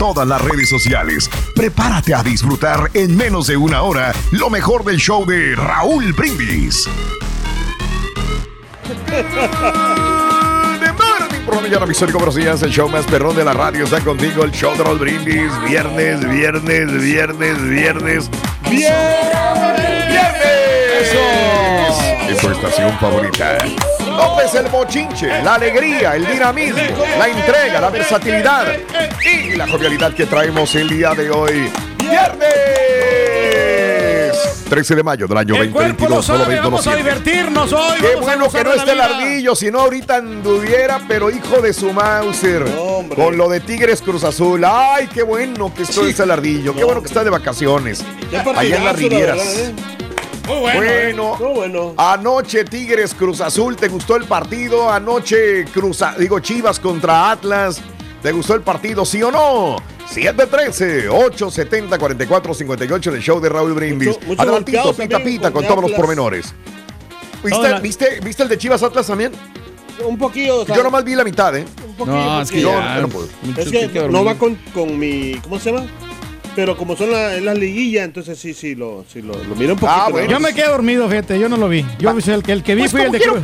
todas las redes sociales. Prepárate a disfrutar en menos de una hora lo mejor del show de Raúl Brindis. Por la mañana, mis únicos buenos días. El show más perrón de la radio está contigo. El show de Raúl Brindis. Viernes, viernes, viernes, viernes. ¡Viernes! Es tu estación favorita. López el bochinche, la alegría, el dinamismo, la entrega, la versatilidad y la jovialidad que traemos el día de hoy. ¡Viernes! 13 de mayo del año El cuerpo 2022. lo Solo sabe, vamos a divertirnos hoy. Qué vamos a bueno que no esté el ardillo, si no ahorita anduviera, pero hijo de su Mauser. Con lo de Tigres Cruz Azul. Ay, qué bueno que esto es el ardillo. Qué bueno que está de vacaciones. Allá en las Rivieras. Muy bueno. Bueno, anoche Tigres Cruz Azul, ¿te gustó el partido? Anoche Cruz, digo Chivas contra Atlas, ¿te gustó el partido, sí o no? 713 870 4458 en el show de Raúl Brindis. Mucho- mucho Adelantito, pita también pita con con todos los pormenores. ¿Viste, Hola. ¿viste, ¿Viste el de Chivas Atlas también? Un poquillo. o sea, Yo nomás vi la mitad, ¿eh? Un poquillo. No, es que porque- ya, yo no puedo. mucho Es que que dormir. no va con, con mi. ¿Cómo se llama? Pero como son la, es la liguilla, entonces sí, sí, lo, sí, lo, lo miro un poquito. Ah, bueno. Yo me quedé dormido, fíjate, yo no lo vi. Yo vi el que, el que vi Pues, fue el de Cruz.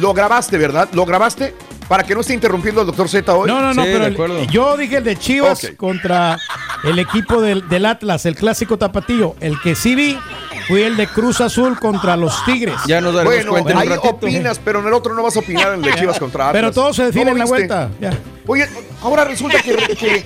Lo grabaste, ¿verdad? ¿Lo grabaste? Para que no esté interrumpiendo al doctor Z hoy. No, no, no, Sí, pero de el- acuerdo. yo dije el de Chivas contra el equipo del, del Atlas, el clásico tapatío. El que sí vi fue el de Cruz Azul contra los Tigres. Ya nos daremos Bueno, cuenta en un ahí ratito. opinas, pero en el otro no vas a opinar en el de Chivas contra Atlas. Pero todo se define ¿No en la viste? vuelta. Ya. Oye, ahora resulta que, que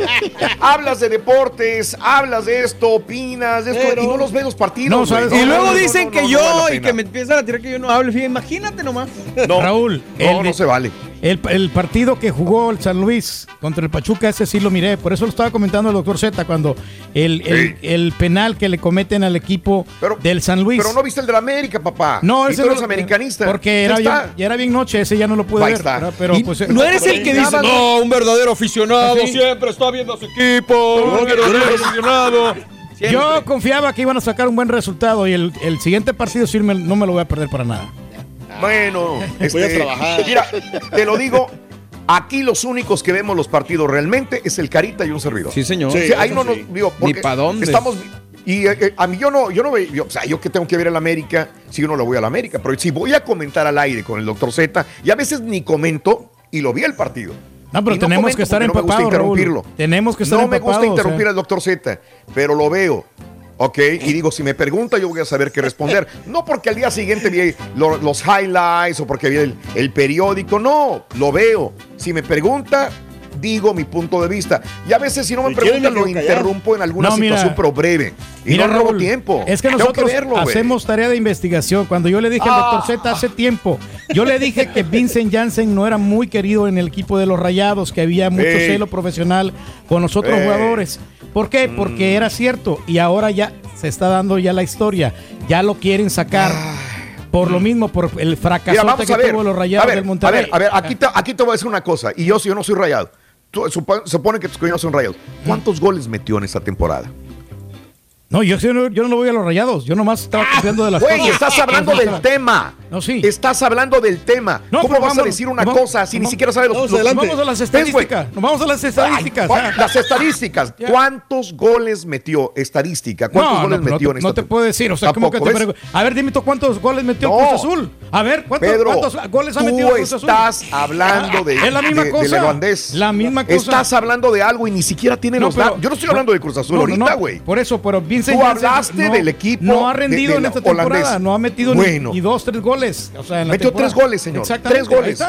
hablas de deportes, hablas de esto, opinas de esto Pero- y no los ves los partidos. No. ¿sabes? Y luego dicen no, que no, yo no vale la y que me empiezan a tirar que yo no hable. Fíjate, imagínate nomás. No, Raúl, no, no se vale. El, el partido que jugó el San Luis contra el Pachuca, ese sí lo miré. Por eso lo estaba comentando el doctor Z cuando el, el- Sí. el penal que le cometen al equipo Pero- del San Luis. Pero no viste el de la América, papá. No, ese no lo- americanista. Porque era bien, ya era bien noche, ese ya no lo pude Ahí ver. Pero pues, no eres el que dice, no, un verdadero aficionado Sí. siempre está viendo a su equipo, un verdadero aficionado. Siempre. Yo confiaba que iban a sacar un buen resultado y el, el siguiente partido sí me- no me lo voy a perder para nada. Bueno, este, a trabajar. Mira, te lo digo. Aquí los únicos que vemos los partidos realmente es el Carita y un servidor. Sí, señor. O sea, ahí no sí. nos digo, porque pa' dónde. Estamos y eh, eh, a mí yo no, yo no veo, yo- o sea, yo que tengo que ver el América, si yo no lo voy al América, pero si voy a comentar al aire con el doctor Z, y a veces ni comento y lo vi el partido. No, pero Y tenemos comento que estar porque no me gusta empapados, Raúl. interrumpirlo. Tenemos que estar No me gusta empapados, interrumpir o sea. al doctor Z, pero lo veo. Ok, y digo, si me pregunta, yo voy a saber qué responder. No porque al día siguiente vi lo- los highlights o porque vi el, el periódico, no, lo veo. Si me pregunta, digo mi punto de vista. Y a veces, si no me preguntan, lo interrumpo en alguna No, mira. situación, pero breve. Y Mira, no robo Raúl, tiempo. Es que nosotros verlo, hacemos tarea de investigación. Cuando yo le dije al doctor Z hace tiempo, yo le dije que Vincent Janssen no era muy querido en el equipo de los Rayados, que había mucho celo profesional con los otros jugadores. ¿Por qué? Porque era cierto y ahora ya se está dando ya la historia. Ya lo quieren sacar. Por lo mismo, por el fracaso que a ver. tuvo los a Rayados ver, del a Monterrey. ver, a ver, aquí te, aquí te voy a decir una cosa. Y yo, si yo no soy rayado. Supone que tus coños son rayados. ¿Cuántos goles metió en esta temporada? No, yo, yo no, yo no voy a los Rayados. Yo nomás estaba copiando de las Güey, cosas. estás hablando del tema. No, sí. Estás hablando del tema. No, ¿Cómo vas a vamos- decir una vamos- cosa si ni siquiera sabes los, los- vamos a las estadísticas. Nos vamos a las estadísticas. Ay, ah. Las estadísticas. ¿Cuántos goles metió? Estadística. ¿Cuántos no, goles metió en esta no te puedo decir. O sea, ¿cómo que te A ver, dime tú cuántos goles metió. Cruz Azul. A ver, ¿cuántos, Pedro, cuántos goles ha metido Cruz Azul? estás hablando de, Es la misma de- cosa. holandés. La misma cosa. Estás hablando de algo y ni siquiera tiene los datos. Yo no estoy hablando de Cruz Azul ahorita, güey. Por eso, pero Vincent Tú Janssen hablaste no- del equipo No ha rendido de en esta temporada. holandés. No ha metido Bueno. ni, ni dos, tres goles. O sea, en la Metió temporada. tres goles, señor. Exactamente. Tres goles.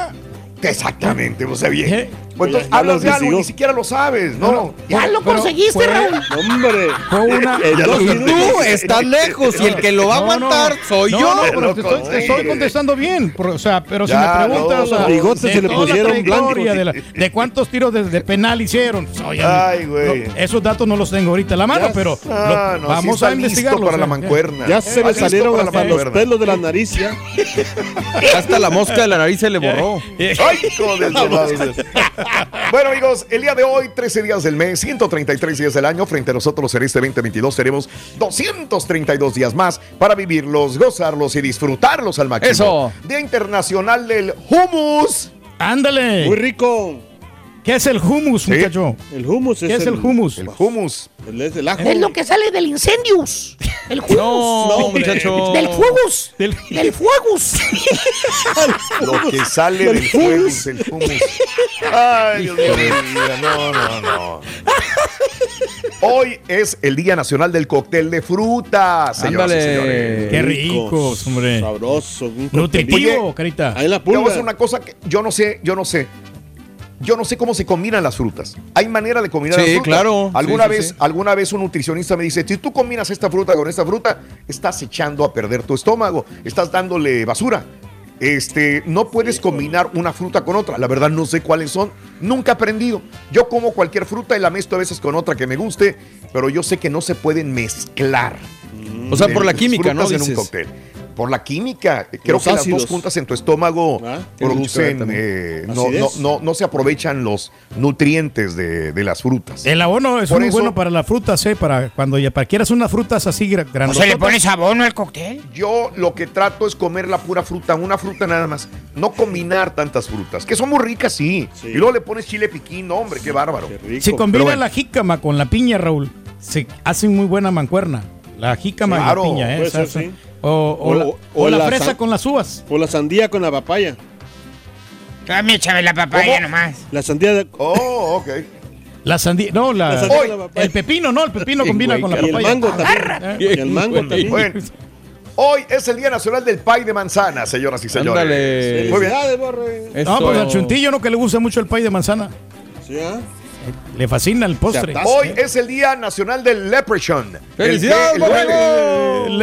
Exactamente, o sea, bien. ¿Eh? Pues entonces Ya hablas de algo y ni siquiera lo sabes, ¿no? Ya lo conseguiste, Raúl. Hombre. Fue una. Y tú estás lejos y el que lo va a No, no. aguantar soy No, yo. no, pero te estoy, te estoy hombre. contestando bien. por- o sea, pero si me preguntas, no, o sea, los bigotes de se le pusieron blancos. De, la- de cuántos tiros de, de penal hicieron. Oye, Ay, güey. no, esos datos no los tengo ahorita a la mano, Ya. pero Ah, lo- no, vamos sí está a investigarlo. listo para o la mancuerna. Ya se me listo salieron hasta los mancuerna. pelos de la nariz ya. Hasta la mosca de la nariz se le borró. Ay, hijo de su madre. Bueno, amigos, el día de hoy, 13 días del mes, 133 días del año. Frente a nosotros en este 2022 tenemos 232 días más para vivirlos, gozarlos y disfrutarlos al máximo. Eso. Día Internacional del Hummus. Ándale. Muy rico. ¿Qué es el hummus, muchacho? El hummus es ¿Qué es el hummus? El hummus. El, es el ajo. Es lo que sale del incendios. El juego. No, muchacho. Del fuegos. Del- Del fuegos. Lo que sale del fuego es el hummus. Ay, Dios mío. No, no, no. Hoy es el Día Nacional del Cóctel de Frutas, señoras y Ándale. señores. Qué ricos, hombre. Sabroso. Nutritivo, coctelillo. carita. Ahí la Te voy a pulga. decir una cosa que yo no sé, yo no sé. Yo no sé cómo se combinan las frutas. Hay manera de combinar Sí, las frutas. claro. Alguna Sí, sí, vez, sí. alguna vez un nutricionista me dice, si tú combinas esta fruta con esta fruta, estás echando a perder tu estómago, estás dándole basura. Este, no puedes combinar una fruta con otra. La verdad no sé cuáles son. Nunca he aprendido. Yo como cualquier fruta y la mezclo a veces con otra que me guste, pero yo sé que no se pueden mezclar. O sea, por la química, ¿no? en un cóctel. Por la química. Creo Los que las dos juntas en tu estómago Ah, producen, eh, no, no, no, no se aprovechan los nutrientes de, de las frutas. El abono es Por muy eso- bueno para las frutas, ¿eh? Para cuando ya para quieras unas frutas así gra- ¿O se le pones abono al cóctel? Yo lo que trato es comer la pura fruta, una fruta nada más. No combinar tantas frutas, que son muy ricas, sí. Sí. Y luego le pones chile piquín, no, hombre, qué bárbaro. Qué rico. Si combina bueno. la jícama con la piña, Raúl, se hace muy buena mancuerna. La jícama Claro, y la piña, ¿eh? puede ser, sí. O, o O- la, o o la la fresa con las uvas. O la sandía con la papaya. A mí échame la papaya ¿Cómo? nomás. La sandía de- Oh, ok. La sandía, no, la, La sandía Hoy, con la papaya. el pepino, no, el pepino combina güey, con la Y el papaya. mango también. Y el mango también. Bueno, hoy es el Día Nacional del Pay de Manzana, señoras y señores. Ándale. Muy bien. Borre. No, pues al chuntillo no que le gusta mucho el pay de manzana. Sí, ¿ah? Le fascina el postre. Hoy es el Día Nacional del Leprechaun. ¡Felicidades, El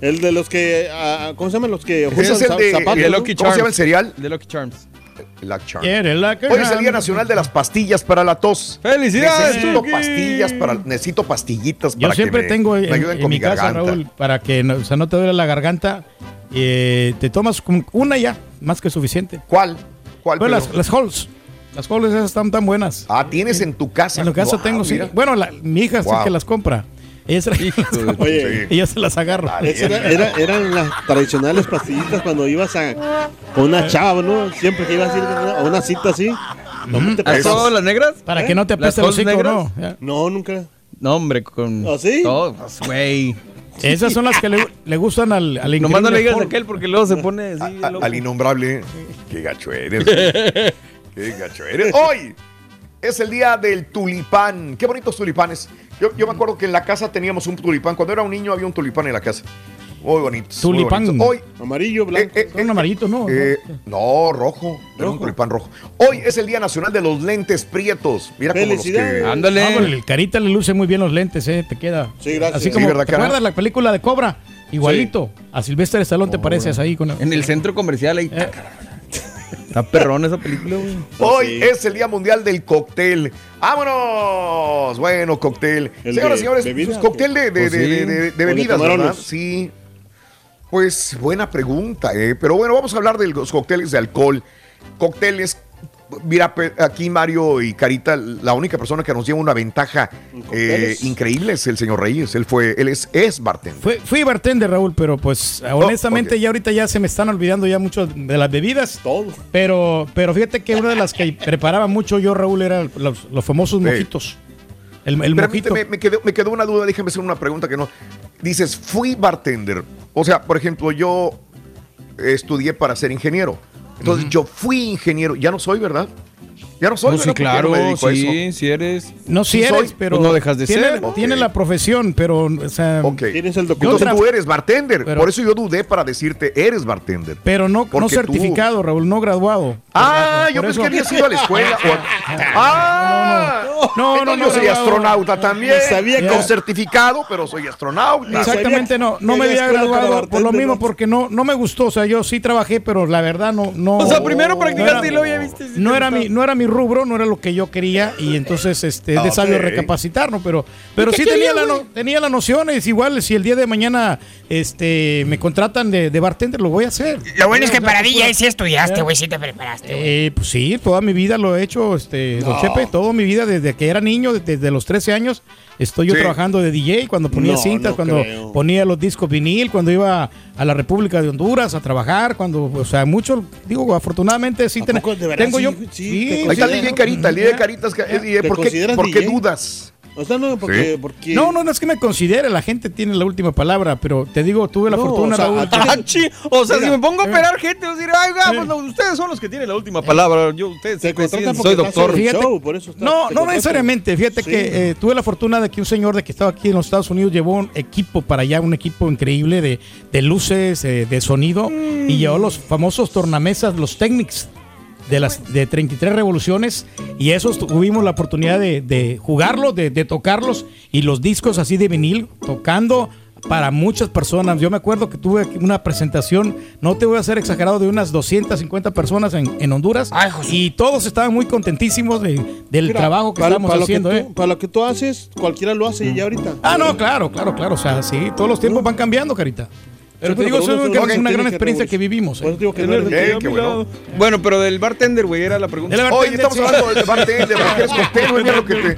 el- de los que. ah, ¿Cómo se llaman los que Ese es el de, zapatos? Lucky ¿Cómo se llama el Charms. cereal? De Lucky Charms. Lucky Charms. Hoy es el Día Nacional de las pastillas para la tos. ¡Felicidades, Necesito Chucky! pastillas para, necesito pastillitas Yo para siempre que me, tengo me en, ayuden en con mi mi, casa, garganta. Raúl, para que no, o sea, no te duele la garganta. eh, te tomas una ya, más que suficiente. ¿Cuál? ¿Cuál? Bueno, las, las Halls. Las Halls esas están tan buenas. Ah, tienes en tu casa. En la casa Guau, tengo, sí. mira. Bueno, la- mi hija es Wow. la que las compra. Ella se, Hijo de- Oye, Sí. ella se las. Esa era- era- eran las tradicionales pastillitas cuando ibas a con una chava, ¿no? Siempre que ibas a ir a una, a una cita así. ¿Cómo te ¿A todas las negras? Para que no te ¿Las apeste el Halls hocico? ¿no? No, nunca. No, hombre, con. ¿Ah, sí? Todo, güey. Esas son las que le, le gustan al, al Nomás no le digas a aquel porque luego se pone así. A- loco. al innombrable. Qué gacho eres. Qué gacho eres. Hoy es el día del tulipán. Qué bonitos tulipanes. Yo, yo me acuerdo que en la casa teníamos un tulipán. Cuando era un niño había un tulipán en la casa. Muy bonitos. muy Tulipán. bonitos. Hoy, Amarillo, blanco. eh, eh, Son amarillitos, ¿no? eh, no, rojo. Era un tulipán rojo. Hoy es el Día Nacional de los Lentes Prietos. Mira como los que... Ándale. Ah, bueno, el carita le luce muy bien los lentes, eh, te queda. Sí, gracias. Así Sí, como, ¿verdad, ¿te acuerdas la película de Cobra? Igualito. A Silvestre Stallone te pareces ahí con En el centro comercial ahí. Eh. Está perrón esa película, güey. Hoy Sí. es el Día Mundial del Cóctel. ¡Vámonos! Bueno, cóctel. ¿El Señoras y señores, pues, cóctel de, de- Pues de- sí. de- de- de O de bebidas, ¿verdad? Sí. Pues buena pregunta, ¿eh? Pero bueno, vamos a hablar de los cócteles de alcohol. Cócteles. Mira, aquí Mario y Carita, la única persona que nos lleva una ventaja eh, increíble es el señor Reyes. Él fue, él es, es bartender. Fui, fui bartender, Raúl, pero pues honestamente Oh, ok. ya ahorita ya se me están olvidando ya mucho de las bebidas. Todo. Pero, pero fíjate que una de las que preparaba mucho yo, Raúl, era los, los famosos Sí. mojitos. El, el mojito. Permíteme, me quedó, me quedó una duda, déjame hacer una pregunta que no. Dices, fui bartender. O sea, por ejemplo, yo estudié para ser ingeniero. Entonces, yo fui ingeniero. Ya no soy, ¿verdad? Ya no soy, Pues sí, no claro, me dedico a eso. sí, sí eres. No si Sí eres, soy, pero pues no dejas de tiene, ser. tiene Ok. la profesión, pero o sea, Ok. Tienes el Entonces documento. Yo tra- tú eres bartender. Pero- Por eso yo dudé para decirte, eres bartender. pero no, no Porque tú- certificado, Raúl, no graduado. Ah, Por yo pensé que habías ido a la escuela. o- Ah, No, no, Entonces no, yo soy no, no. astronauta también. Sabía con certificado, pero soy astronauta. Exactamente, no, no me había graduado por lo mismo, ¿no? porque no, no me gustó. O sea, yo sí trabajé, pero la verdad no, no. O sea, primero no practicaste y luego ya viste. No era mi, no era mi rubro, no era lo que yo quería y entonces este es de sabio recapacitar, ¿no? Pero, pero sí tenía la, no- tenía la noción, es igual si el día de mañana este me contratan de, de bartender, lo voy a hacer. Lo bueno es que para DJ sí estudiaste, güey, sí te preparaste. eh, pues sí, toda mi vida lo he hecho, este, Don Chepe, toda mi vida desde que era niño, desde, desde los 13 años, estoy yo Sí. trabajando de DJ, cuando ponía No, cintas, no cuando creo. ponía los discos vinil, cuando iba a la República de Honduras a trabajar, cuando, o sea, mucho, digo, afortunadamente sí ¿A ten- tengo sí? yo, Sí, te Ahí está el DJ Carita, el DJ Caritas. que- eh, ¿Te ¿Por qué, por qué dudas? O sea, no, porque. Sí. porque No, no, no es que me considere, la gente tiene la última palabra, pero te digo, tuve la No, fortuna, o sea, Raúl, a- que- Ah, O sea, Mira, si me pongo a eh. operar gente, voy a decir, ay, vamos, no, ustedes son los que tienen la última palabra. Yo, ustedes Te se deciden, contratan soy doctor. en el Fíjate- show, por eso No, no necesariamente. Fíjate Sí. que eh, tuve la fortuna de que un señor de que estaba aquí en los Estados Unidos llevó un equipo para allá, un equipo increíble de, de luces, eh, de sonido, y llevó los famosos tornamesas, los Technics de las de 33 revoluciones, y esos tuvimos la oportunidad de, de jugarlos, de, de tocarlos, y los discos así de vinil, tocando para muchas personas. Yo me acuerdo que tuve una presentación, no te voy a hacer exagerado, de unas 250 personas en, en Honduras, Ay, y todos estaban muy contentísimos de- del Mira, trabajo que para- estamos para lo haciendo. que ¿eh? Para lo que tú haces, cualquiera lo hace ya ahorita. Ah, no, claro, claro, claro. O sea, sí, todos los tiempos van cambiando, Carita. Pero Sí, te digo, pero es uno- una, gran que experiencia que vivimos. Por ¿eh? digo que el Eh, bueno. pero del bartender, güey, era la pregunta. El Oye, estamos hablando del bartender, porque eres cóctel, güey, mira lo que te...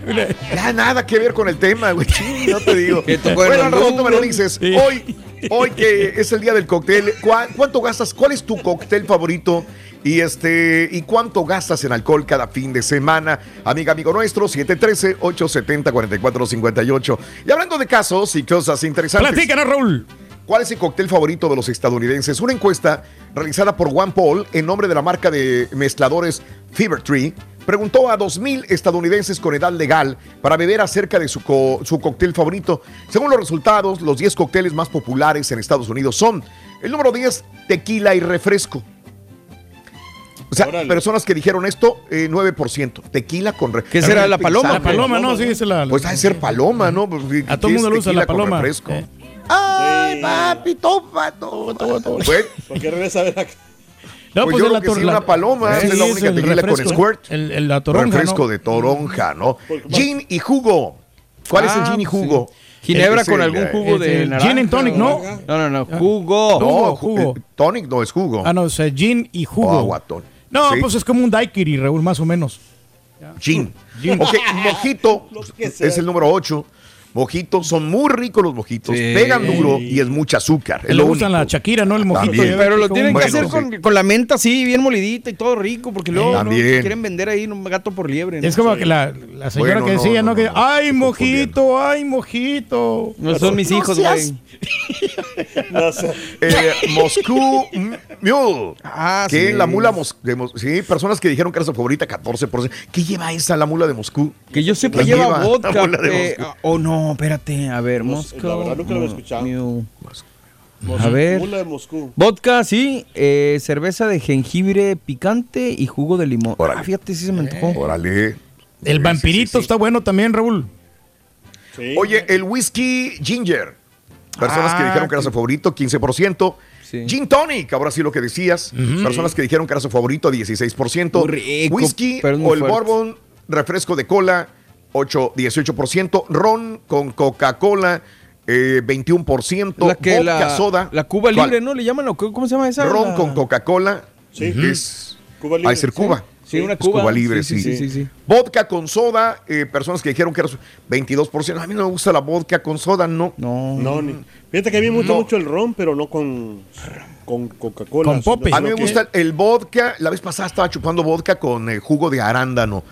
Ya nada que ver con el tema, güey, no te digo. Que Bueno, al rato Honduras. me lo dices. Sí. Hoy, hoy que es el día del cóctel, ¿cuá- ¿cuánto gastas? ¿Cuál es tu cóctel favorito? Y este, ¿y cuánto gastas en alcohol cada fin de semana? Amiga, amigo nuestro, 713-870-4458. Y hablando de casos y cosas interesantes. Platícanos, Raúl. ¿Cuál es el cóctel favorito de los estadounidenses? Una encuesta realizada por One Paul en nombre de la marca de mezcladores Fever Tree preguntó a 2.000 estadounidenses con edad legal para beber acerca de su, co- su cóctel favorito. Según los resultados, los 10 cócteles más populares en Estados Unidos son el número 10, tequila y refresco. O sea, Órale. personas que dijeron esto, eh, 9%. Tequila con refresco. ¿Qué será, la paloma? La paloma, no, sí, es la. Pues ha de ser paloma, ¿no? Pues, A todo ¿qué el es mundo le gusta la paloma. refresco? Eh. Ay, Sí. papi, toma, toma, toma. Bueno, Porque regresa a ver acá. No, Pues pues yo creo que sí, una paloma, Sí, es la única el tequila con refresco, squirt. El, el- la toronja, refresco ¿no? de toronja, ¿no? Gin y jugo. ¿Cuál es el Ah, gin y pues sí. jugo? Ginebra con el, algún eh, jugo es de el naranja. gin and tonic, ¿no? No, no, no, jugo. No, Jugo, ju- jugo. eh, tonic no es jugo. Ah, no, o sea, gin y O jugo. agua tonic. No, Sí, pues es como un daiquiri, Raúl, más o menos. Gin. Gin. Ok, mojito es el número 8. Mojitos, son muy ricos los mojitos. Sí. Pegan duro y es mucha azúcar. Es Le lo gustan único. la Shakira, ¿no? El mojito. También. Pero que lo tienen que hacer sí. con, la menta así, bien molidita y todo rico, porque luego ¿no? Quieren vender ahí un gato por liebre. ¿no? Es como que la, la señora Bueno, que no, decía, no, ¿no? que, no, no. ay, mojito, ay, mojito. No son mis hijos, güey. No sé. Eh, Moscú Mule. Ah, que la mula mos de Mos- Sí, personas que dijeron que era su favorita, 14%. ¿Qué lleva esa, la mula de Moscú? Que yo sepa ¿Qué lleva, vodka. La bola eh, Moscú. no, espérate. A ver, Moscow. la verdad nunca lo había escuchado. Mule. A ver. Mula de Moscú. Vodka, sí. eh, cerveza de jengibre picante y jugo de limón. Órale. Ah, fíjate si se me antojó. Órale. El Sí, vampirito sí, sí. está bueno también, Raúl. Sí. Oye, el whisky ginger. Personas que dijeron que era su favorito, 15%. Sí. Gin tonic, ahora sí lo que decías. Personas que dijeron que era su favorito, 16%. Muy rico, Whisky o el fuerte. bourbon, refresco de cola, 8, 18%. Ron con Coca-Cola, eh, 21%. La que vodka la, soda. la Cuba ¿Cuál? libre, ¿no? ¿Le llaman? ¿Cómo se llama esa? Ron La- con Coca-Cola. Sí. Es. Cuba libre, de ser sí. Cuba. Sí, una Es Cuba. libre, Sí, sí. sí, sí, sí. Vodka con soda, eh, personas que dijeron que era su 22%. A mí no me gusta la vodka con soda, no. No. No, ni. Fíjate que a mí me gusta No. mucho el ron, pero no con, con Coca-Cola. Con Popeye. A mí me gusta el vodka. La vez pasada estaba chupando vodka con eh, jugo de arándano.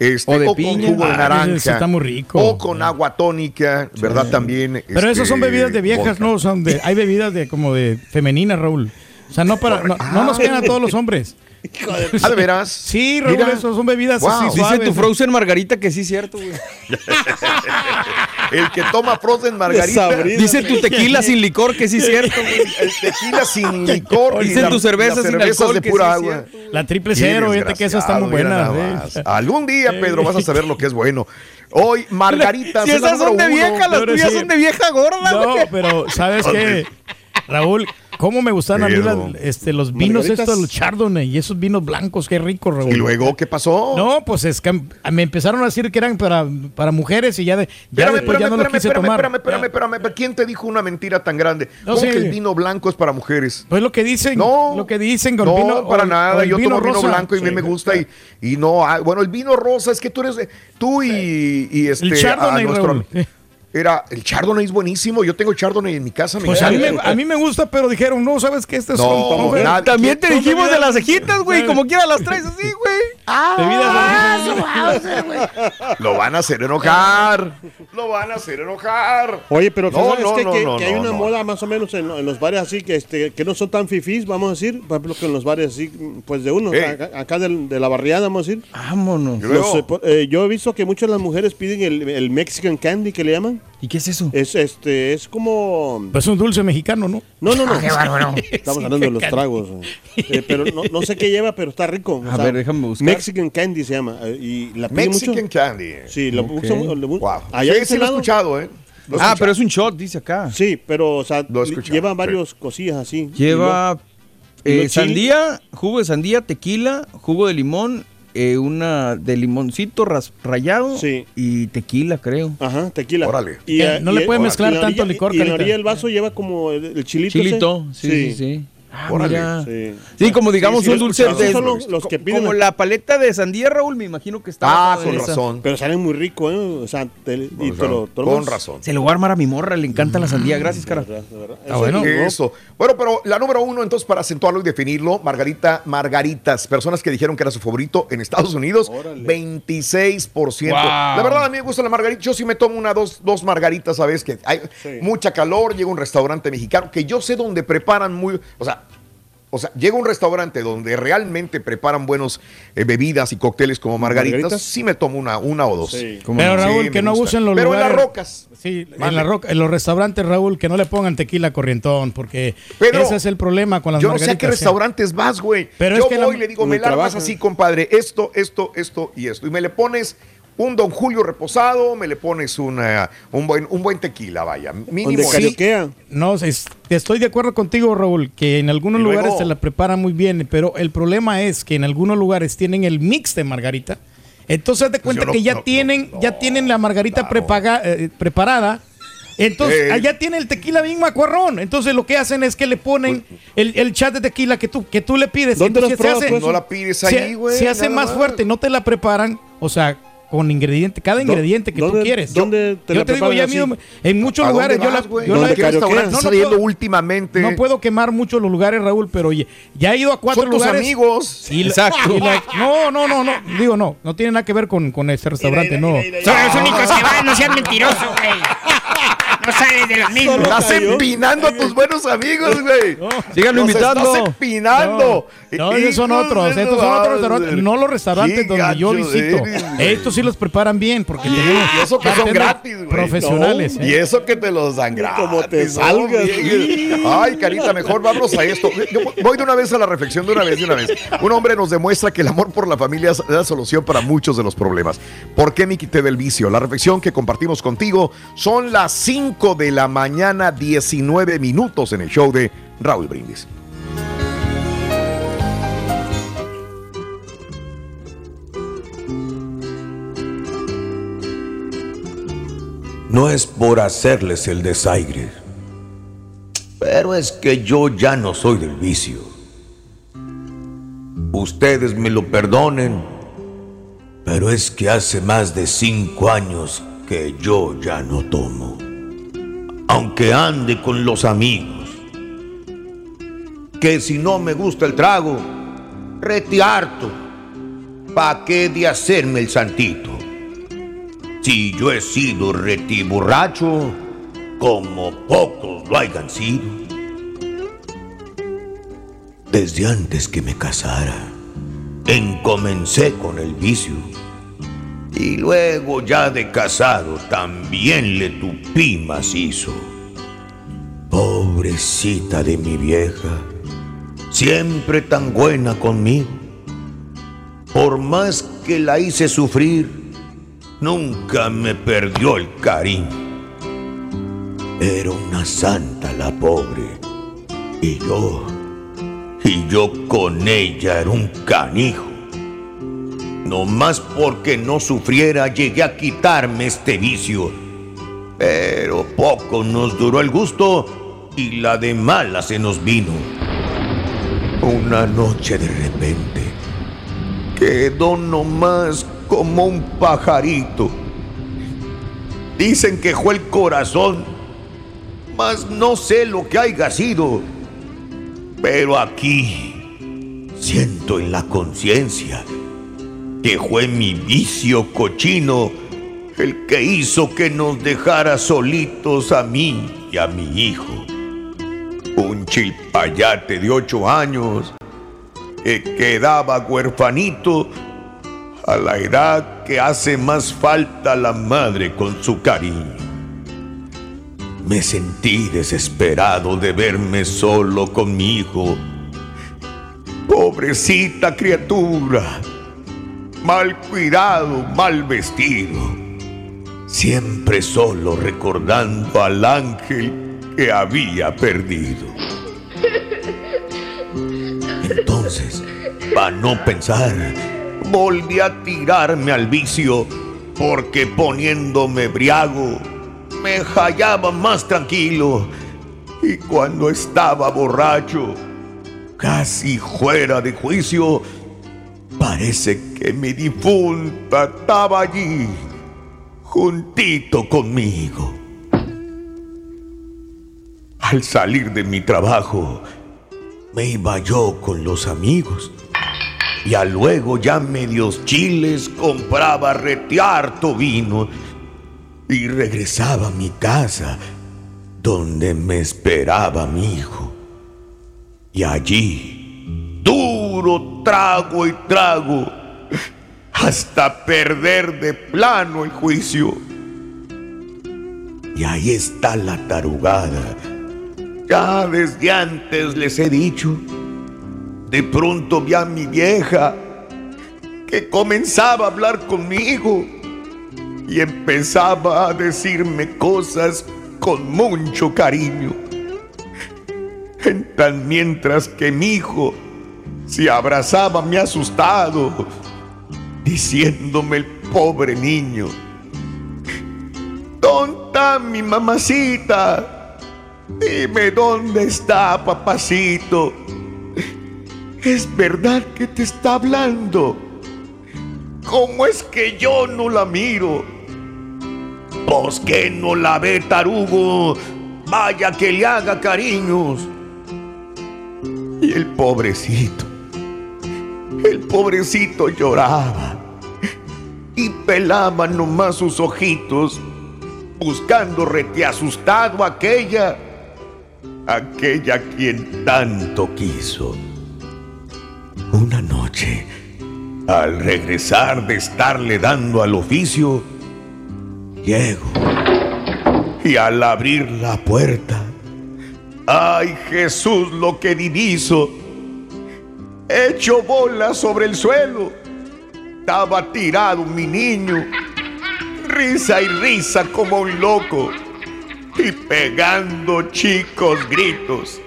Este, O de con piña. jugo de Ah, naranja. está muy rico. O con agua tónica, ¿verdad? También. Pero este, esas son bebidas de viejas, vodka. ¿no? Son de, hay bebidas de como de femeninas, Raúl. O sea, no para, no, no nos quedan a todos los hombres. Ah, de veras. Sí, Raúl, Mira. eso son bebidas Wow. así Dice suaves. tu Frozen Margarita que sí es cierto, güey. El que toma Frozen Margarita. Desabrida. Dice tu tequila sin licor que sí es cierto, güey. El tequila sin licor. Dicen tu cerveza sin cervezas alcohol de que pura sí agua. cierto. La triple cero, fíjate que esa está muy buena. ¿eh? Algún día, Pedro, vas a saber lo que es bueno. Hoy, Margaritas. Si esas son de vieja, las tuyas sí. son de vieja gorda, No, güey. pero ¿sabes qué? Raúl, ¿cómo me gustan a mí las- este, los vinos Margaritas. estos, los Chardonnay y esos vinos blancos? Qué rico, Raúl. ¿Y luego qué pasó? No, pues es que me empezaron a decir que eran para, para mujeres y ya, de, ya Espérame, después espérame, ya no lo espérame, quise espérame, tomar. espérame, espérame, espérame, espérame. ¿Quién te dijo una mentira tan grande? No, ¿Cómo sí. que el vino blanco es para mujeres? Pues lo que dicen, No, lo que dicen, con no, el vino, para o el- o nada. Yo tomo vino blanco y a mí me gusta y, y no. ah, bueno, el vino rosa es que tú eres, tú y, y este. El Chardonnay, a nuestro- Raúl. Era el Chardonnay es buenísimo. Yo tengo Chardonnay en mi casa. me Pues a mí, me, a mí me gusta, pero dijeron, no, ¿sabes qué? Este es No, También te dijimos ¿Dónde de las cejitas, güey. Como quiera las traes así, güey. bebidas Lo van a hacer enojar. Lo van a hacer enojar. Oye, pero No, ¿sabes no, qué? no, que, no, que hay una no. moda más o menos en, en los bares así que este que no son tan fifís, vamos a decir, por ejemplo, que en los bares así, pues de uno, Ey. acá, acá del- de la barriada, vamos a decir. Vámonos. Los, eh, eh, yo he visto que muchas de las mujeres piden el, el Mexican Candy que le llaman. ¿Y qué es eso? Es este, es como Pues un dulce mexicano, ¿no? no, no, no. Qué bárbaro. Estamos hablando de los tragos. eh. Pero no, no sé qué lleva, pero está rico. A ver, déjame buscar. Mexican Candy se llama. eh, Y la Mexican mucho. Candy. Sí, lo Ok. usan mu- le- Wow. Allá sí, lo he escuchado, ¿eh? Lo Ah, escuchado. pero es un shot, dice acá. Sí, pero o sea, escuchado, llevan sí. varias cosillas así. Lleva eh, sandía, jugo de sandía, tequila, jugo de limón, eh, una de limoncito ras- rayado Sí. y tequila, creo. Ajá, tequila. Órale. Y, Eh, eh, no y le el- puede mezclar la tanto orilla- licor, Y en la orilla del vaso lleva como el, el chilito. ese. Chilito, sí, sí, sí. Ah, mira. Sí. Sí, como digamos sí, un dulce de los, los que piden. como la paleta de sandía, Raúl, me imagino que está Ah, con esa. razón. Pero salen muy ricos, ¿eh? O sea, te, y Con te lo razón. tomas. Con razón. Se lo voy a armar a mi morra, le encanta la sandía. Gracias, cara. De verdad, de verdad. Ah, Eso bueno. Eso. Bueno, pero la número uno, entonces, para acentuarlo y definirlo, Margarita, Margaritas, personas que dijeron que era su favorito en Estados Unidos, Órale. 26%. Wow. La verdad, a mí me gusta la margarita. Yo sí me tomo una, dos, dos margaritas, ¿sabes? Que hay Sí. mucha calor, llega a un restaurante mexicano, que yo sé dónde preparan muy. O sea. O sea, llega a un restaurante donde realmente preparan buenos eh, bebidas y cócteles como margaritas, ¿Margaritas? sí me tomo una, una o dos. Sí. ¿Cómo Pero no? Raúl, Sí, que me no gusta. abusen los Pero en lugares. las rocas. Sí, en, la roca, en los restaurantes, Raúl, que no le pongan tequila corrientón, porque Pedro, ese es el problema con las Yo no sé a margaritas. qué restaurantes vas, güey. Pero Yo es que la- voy y le digo, me largas así, compadre, esto, esto, esto y esto. Y me le pones un Don Julio reposado, me le pones una, un, buen, un buen tequila, vaya. Mínimo. Sí. No, es- estoy de acuerdo contigo, Raúl, que en algunos Y luego- lugares se la preparan muy bien, pero el problema es que en algunos lugares tienen el mix de margarita. Entonces, haz de cuenta no- que ya no- tienen, no, ya tienen la margarita claro. prepaga- eh, preparada. Entonces, Ey. allá tiene el tequila bien macuarrón. Entonces, lo que hacen es que le ponen el, el chat de tequila que tú, que tú le pides. ¿Dónde Entonces, se probado hace- eso? No la pides se, ahí, güey. se hace nada más fuerte, no te la preparan, o sea, con ingrediente, cada ingrediente que tú quieres. dónde te yo la te digo, ya mismo, en muchos ¿A lugares dónde yo la, vas, yo ¿Dónde la- ¿Qué carioquea? restaurante no, estás no saliendo puedo- últimamente? no puedo quemar mucho los lugares, Raúl, pero ya, ya he ido a cuatro Son tus lugares. amigos. Y la- Exacto. y la- no, no, no, no, digo no, no tiene nada que ver con, con este restaurante, no. Son los únicos que van, no sean mentirosos, güey. No No sales de los mismos. Estás empinando a tus buenos amigos, güey. Síganlo Los invitando. Estás empinando. No, esos son otros. Estos son otros restaurantes, no los restaurantes donde yo visito. Estos sí los preparan bien porque Y- tenemos y eso que son gratis, güey. Profesionales. No, ¿eh? Y eso que te los dan gratis. Como te ¿no? salgas. Ay, Carita, mejor vámonos a esto. Yo voy de una vez a la reflexión, de una vez, de una vez. Un hombre nos demuestra que el amor por la familia es la solución para muchos de los problemas. ¿Por qué me quité del vicio? La reflexión que compartimos contigo son las 5 de la mañana, 19 minutos en el show de Raúl Brindis. No es por hacerles el desaire, pero es que yo ya no soy del vicio. Ustedes me lo perdonen, pero es que hace más de cinco años que yo ya no tomo. Aunque ande con los amigos. Que si no me gusta el trago, rete harto. ¿Pa' qué de hacerme el santito? Si yo he sido reti borracho, como pocos lo hayan sido. Desde antes que me casara, encomencé con el vicio. Y luego ya de casado también le tupí macizo. Pobrecita de mi vieja, siempre tan buena conmigo. Por más que la hice sufrir, nunca me perdió el cariño. Era una santa la pobre. Y yo, y yo con ella era un canijo. No más porque no sufriera llegué a quitarme este vicio. Pero poco nos duró el gusto y la de mala se nos vino. Una noche de repente quedó nomás como un pajarito. Dicen que fue el corazón, mas no sé lo que haya sido. Pero aquí siento en la conciencia que fue mi vicio cochino el que hizo que nos dejara solitos a mí y a mi hijo. Un chilpayate de ocho años que quedaba huerfanito a la edad que hace más falta la madre con su cariño. Me sentí desesperado de verme solo con mi hijo. Pobrecita criatura, mal cuidado, mal vestido, siempre solo recordando al ángel que había perdido. Entonces, para no pensar, volví a tirarme al vicio, porque poniéndome briago, me hallaba más tranquilo. Y cuando estaba borracho, casi fuera de juicio, parece que mi difunta estaba allí, juntito conmigo. Al salir de mi trabajo, me iba yo con los amigos. Y a luego ya medios chiles compraba rete harto vino y regresaba a mi casa donde me esperaba mi hijo. Y allí, duro trago y trago, hasta perder de plano el juicio. Y ahí está la tarugada. Ya desde antes les he dicho, de pronto vi a mi vieja que comenzaba a hablar conmigo y empezaba a decirme cosas con mucho cariño. En tan mientras que mi hijo se abrazaba me asustado, diciéndome el pobre niño, tonta mi mamacita, dime dónde está papacito. Es verdad que te está hablando. ¿Cómo es que yo no la miro? Pues que no la ve tarugo. Vaya que le haga cariños. Y el pobrecito, el pobrecito lloraba y pelaba nomás sus ojitos buscando rete asustado aquella, aquella quien tanto quiso. Una noche, al regresar de estarle dando al oficio, llego y al abrir la puerta, ¡ay Jesús lo que diviso! Hecho bola sobre el suelo, estaba tirado mi niño, risa y risa como un loco, y pegando chicos gritos.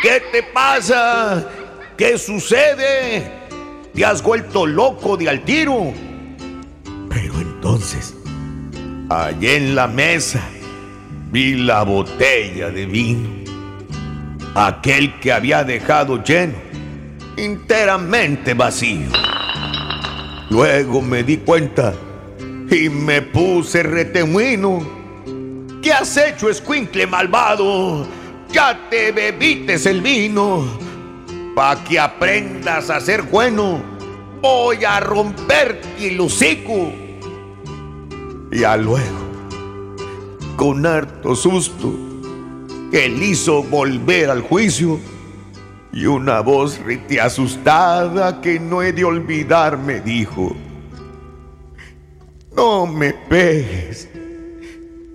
¿Qué te pasa? ¿Qué sucede? ¿Te has vuelto loco de al tiro? Pero entonces, allí en la mesa, vi la botella de vino. Aquel que había dejado lleno, enteramente vacío. Luego me di cuenta y me puse retemuino. ¿Qué has hecho, escuincle malvado? Ya te bebites el vino. Pa' que aprendas a ser bueno, voy a romperte el hocico. Y a luego, con harto susto, él hizo volver al juicio y una voz rite asustada que no he de olvidar me dijo, no me pegues,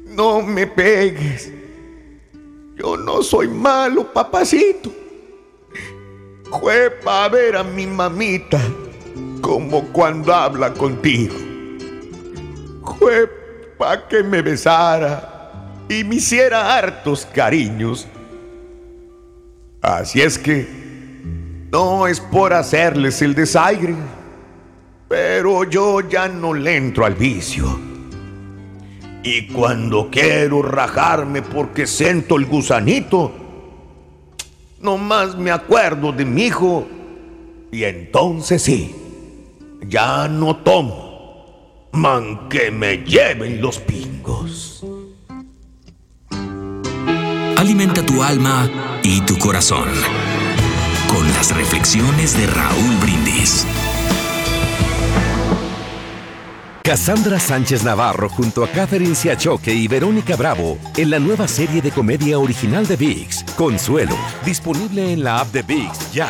no me pegues, yo no soy malo, papacito. Fue para ver a mi mamita como cuando habla contigo. Fue que me besara y me hiciera hartos cariños. Así es que no es por hacerles el desaire, pero yo ya no le entro al vicio. Y cuando quiero rajarme porque siento el gusanito, nomás me acuerdo de mi hijo y entonces sí, ya no tomo, man que me lleven los pingos. Alimenta tu alma y tu corazón con las reflexiones de Raúl Brindis. Cassandra Sánchez Navarro junto a Catherine Siachoque y Verónica Bravo en la nueva serie de comedia original de VIX, Consuelo, disponible en la app de VIX ya.